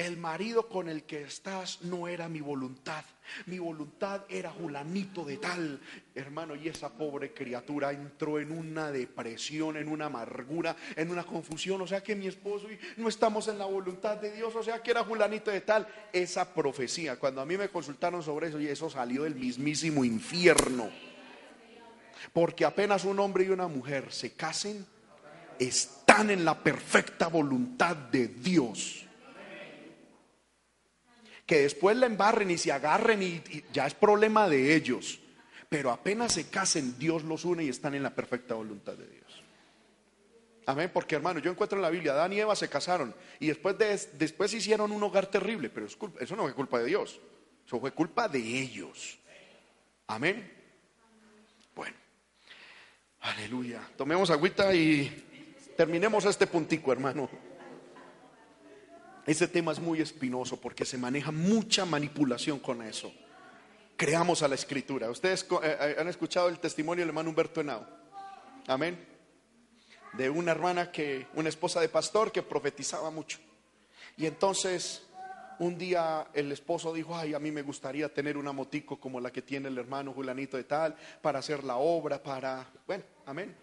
el marido con el que estás no era mi voluntad. Mi voluntad era Julanito de tal. Hermano, y esa pobre criatura entró en una depresión, en una amargura, en una confusión. O sea que mi esposo y no estamos en la voluntad de Dios. O sea que era Julanito de tal. Esa profecía, cuando a mí me consultaron sobre eso, y eso salió del mismísimo infierno. Porque apenas un hombre y una mujer se casen, están en la perfecta voluntad de Dios. Que después la embarren y se agarren y, ya es problema de ellos. Pero apenas se casen, Dios los une y están en la perfecta voluntad de Dios. Amén, porque hermano, yo encuentro en la Biblia, Adán y Eva se casaron y después, de, después hicieron un hogar terrible, pero eso no fue culpa de Dios, eso fue culpa de ellos. Amén. Aleluya. Tomemos agüita y terminemos este puntico, hermano. Este tema es muy espinoso porque se maneja mucha manipulación con eso. Creamos a la escritura. Ustedes eh, eh, han escuchado el testimonio del hermano Humberto Henao. Amén. De una hermana que, una esposa de pastor que profetizaba mucho. Y entonces un día el esposo dijo, ay, a mí me gustaría tener una motico como la que tiene el hermano Julanito de tal, para hacer la obra, para, bueno, amén.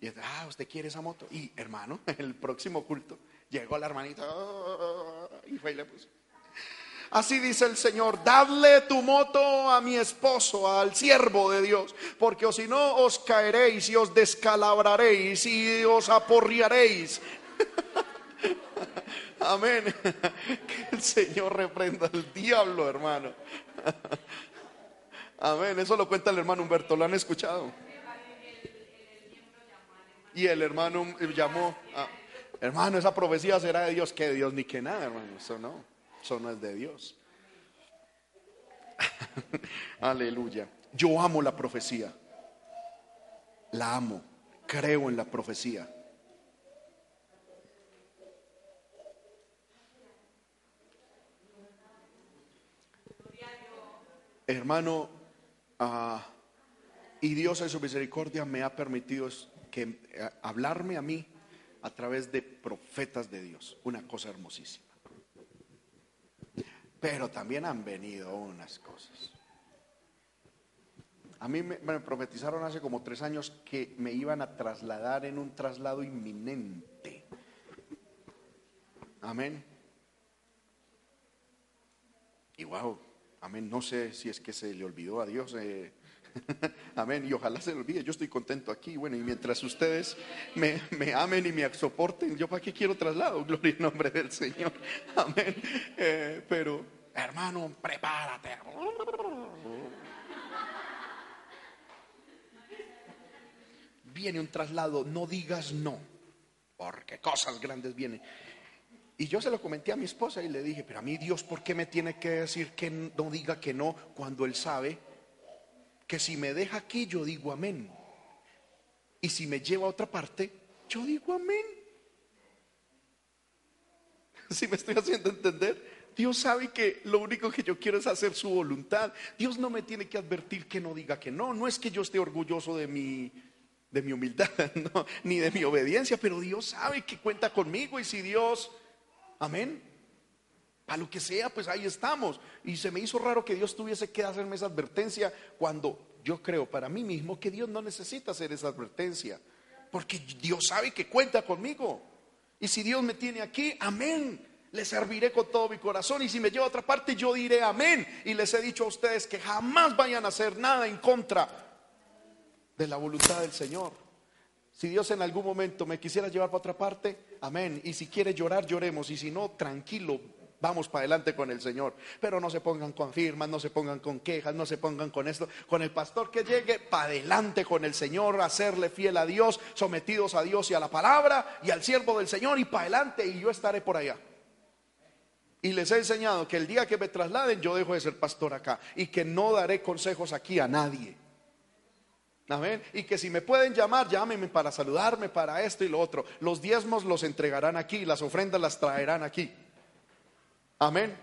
Y ah, usted quiere esa moto. Y hermano, el próximo culto llegó la hermanita y fue y le puso. Así dice el Señor, dadle tu moto a mi esposo, al siervo de Dios, porque o si no os caeréis y os descalabraréis y os aporrearéis. Amén. Que el Señor reprenda al diablo, hermano. Amén. Eso lo cuenta el hermano Humberto. ¿Lo han escuchado? Y el hermano llamó. hermano, esa profecía será de Dios. Que Dios ni que nada, hermano. Eso no. Eso no es de Dios. Aleluya. Yo amo la profecía. La amo. Creo en la profecía. Hermano, ah, y Dios en su misericordia me ha permitido que, eh, hablarme a mí a través de profetas de Dios, una cosa hermosísima. Pero también han venido unas cosas. A mí me, me, profetizaron hace como tres años que me iban a trasladar en un traslado inminente. Amén. Y wow, Amén. No sé si es que se le olvidó a Dios. Eh, amén. Y ojalá se le olvide. Yo estoy contento aquí. Bueno, y mientras ustedes me, amen y me soporten, yo para qué quiero traslado. Gloria en nombre del Señor. Amén. Eh, pero, hermano, prepárate. Viene un traslado. No digas no. Porque cosas grandes vienen. Y yo se lo comenté a mi esposa y le dije, pero a mí Dios, ¿por qué me tiene que decir que no diga que no cuando Él sabe que si me deja aquí, yo digo amén. Y si me lleva a otra parte, yo digo amén. Si me estoy haciendo entender? Dios sabe que lo único que yo quiero es hacer su voluntad. Dios no me tiene que advertir que no diga que no. No es que yo esté orgulloso de mi, de mi humildad, ni de mi obediencia, pero Dios sabe que cuenta conmigo y si Dios, amén, a lo que sea, pues ahí estamos. Y se me hizo raro que Dios tuviese que hacerme esa advertencia cuando yo creo para mí mismo que Dios no necesita hacer esa advertencia, porque Dios sabe que cuenta conmigo. Y si Dios me tiene aquí, amén le serviré con todo mi corazón y si me lleva a otra parte yo diré amén. Y les he dicho a ustedes que jamás vayan a hacer nada en contra de la voluntad del Señor. Si Dios en algún momento me quisiera llevar para otra parte, amén. Y si quiere llorar, lloremos. Y si no, tranquilo, vamos para adelante con el Señor. Pero no se pongan con firmas, no se pongan con quejas, no se pongan con esto. Con el pastor que llegue, para adelante con el Señor, hacerle fiel a Dios, sometidos a Dios y a la palabra y al siervo del Señor y para adelante y yo estaré por allá. Y les he enseñado que el día que me trasladen yo dejo de ser pastor acá y que no daré consejos aquí a nadie. Amén. Y que si me pueden llamar, llámenme para saludarme, para esto y lo otro. Los diezmos los entregarán aquí, las ofrendas las traerán aquí. Amén.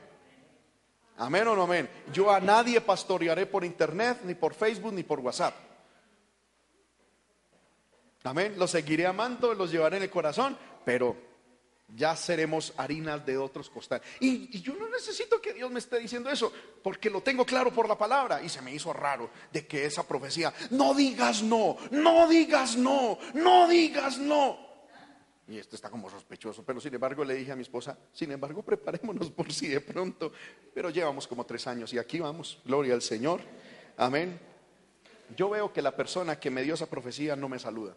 Amén o no amén. Yo a nadie pastorearé por internet, ni por Facebook, ni por WhatsApp. Amén. Los seguiré amando, los llevaré en el corazón, pero ya seremos harinas de otros costales. Y, yo no necesito que Dios me esté diciendo eso, porque lo tengo claro por la palabra. Y se me hizo raro de que esa profecía, no digas no, no digas no, no digas no. Y esto está como sospechoso, pero sin embargo le dije a mi esposa, sin embargo preparémonos por si de pronto, pero llevamos como tres años y aquí vamos, gloria al Señor, amén. Yo veo que la persona que me dio esa profecía no me saluda.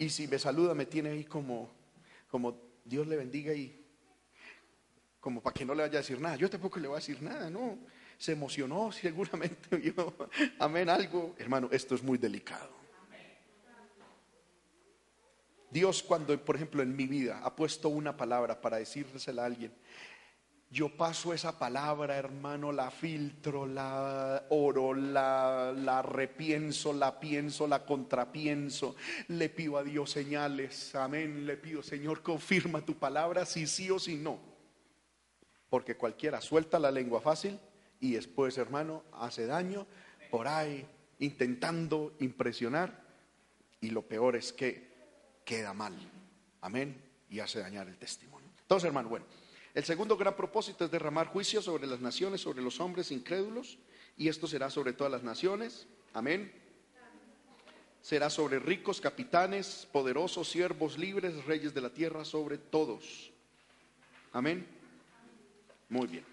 Y si me saluda, me tiene ahí como, como Dios le bendiga y como para que no le vaya a decir nada. Yo tampoco le voy a decir nada, no. Se emocionó, seguramente yo, amén, algo. Hermano, esto es muy delicado. Dios cuando, por ejemplo, en mi vida ha puesto una palabra para decírsela a alguien, yo paso esa palabra, hermano, la filtro, la oro, la, la repienso, la pienso, la contrapienso. Le pido a Dios señales. Amén. Le pido, Señor, confirma tu palabra, si sí o si no. Porque cualquiera suelta la lengua fácil y después, hermano, hace daño por ahí intentando impresionar. Y lo peor es que queda mal. Amén. Y hace dañar el testimonio. Entonces, hermano, bueno. El segundo gran propósito es derramar juicio sobre las naciones, sobre los hombres incrédulos, y esto será sobre todas las naciones. Amén. Será sobre ricos, capitanes, poderosos, siervos libres, reyes de la tierra, sobre todos. Amén. Muy bien.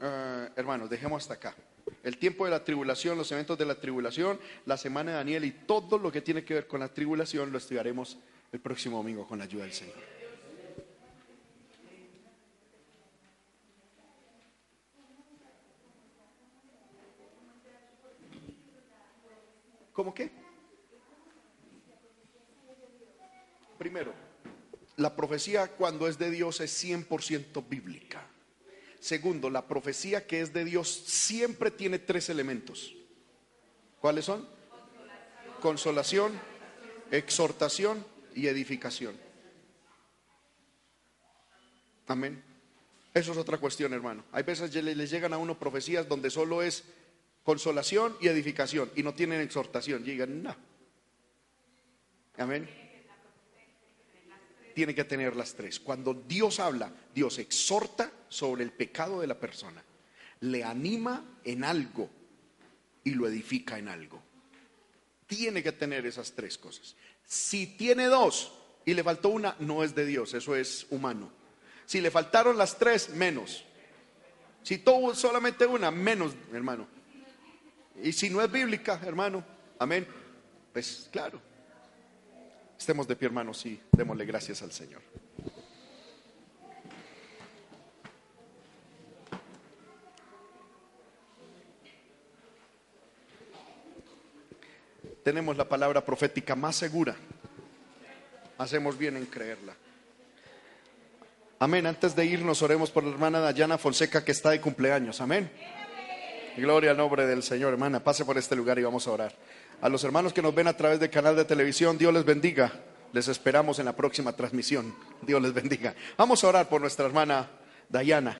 Ah, hermanos, dejemos hasta acá. El tiempo de la tribulación, los eventos de la tribulación, la semana de Daniel y todo lo que tiene que ver con la tribulación lo estudiaremos el próximo domingo con la ayuda del Señor. ¿Cómo qué? Primero, la profecía cuando es de Dios es 100% bíblica. Segundo, la profecía que es de Dios siempre tiene tres elementos. ¿Cuáles son? Consolación, exhortación y edificación. Amén. Eso es otra cuestión, hermano. Hay veces les llegan a uno profecías donde solo es consolación y edificación y no tienen exhortación. Y digan, no. Amén. Tiene que tener las tres. Cuando Dios habla, Dios exhorta sobre el pecado de la persona, le anima en algo y lo edifica en algo. Tiene que tener esas tres cosas. Si tiene dos y le faltó una, no es de Dios, eso es humano. Si le faltaron las tres, menos. Si tuvo solamente una, menos, hermano. Y si no es bíblica, hermano, amén, pues claro. Estemos de pie, hermanos, y démosle gracias al Señor. Tenemos la palabra profética más segura. Hacemos bien en creerla. Amén. Antes de irnos, oremos por la hermana Dayana Fonseca que está de cumpleaños. Amén. Gloria al nombre del Señor, hermana. Pase por este lugar y vamos a orar. A los hermanos que nos ven a través del canal de televisión, Dios les bendiga. Les esperamos en la próxima transmisión. Dios les bendiga. Vamos a orar por nuestra hermana Dayana.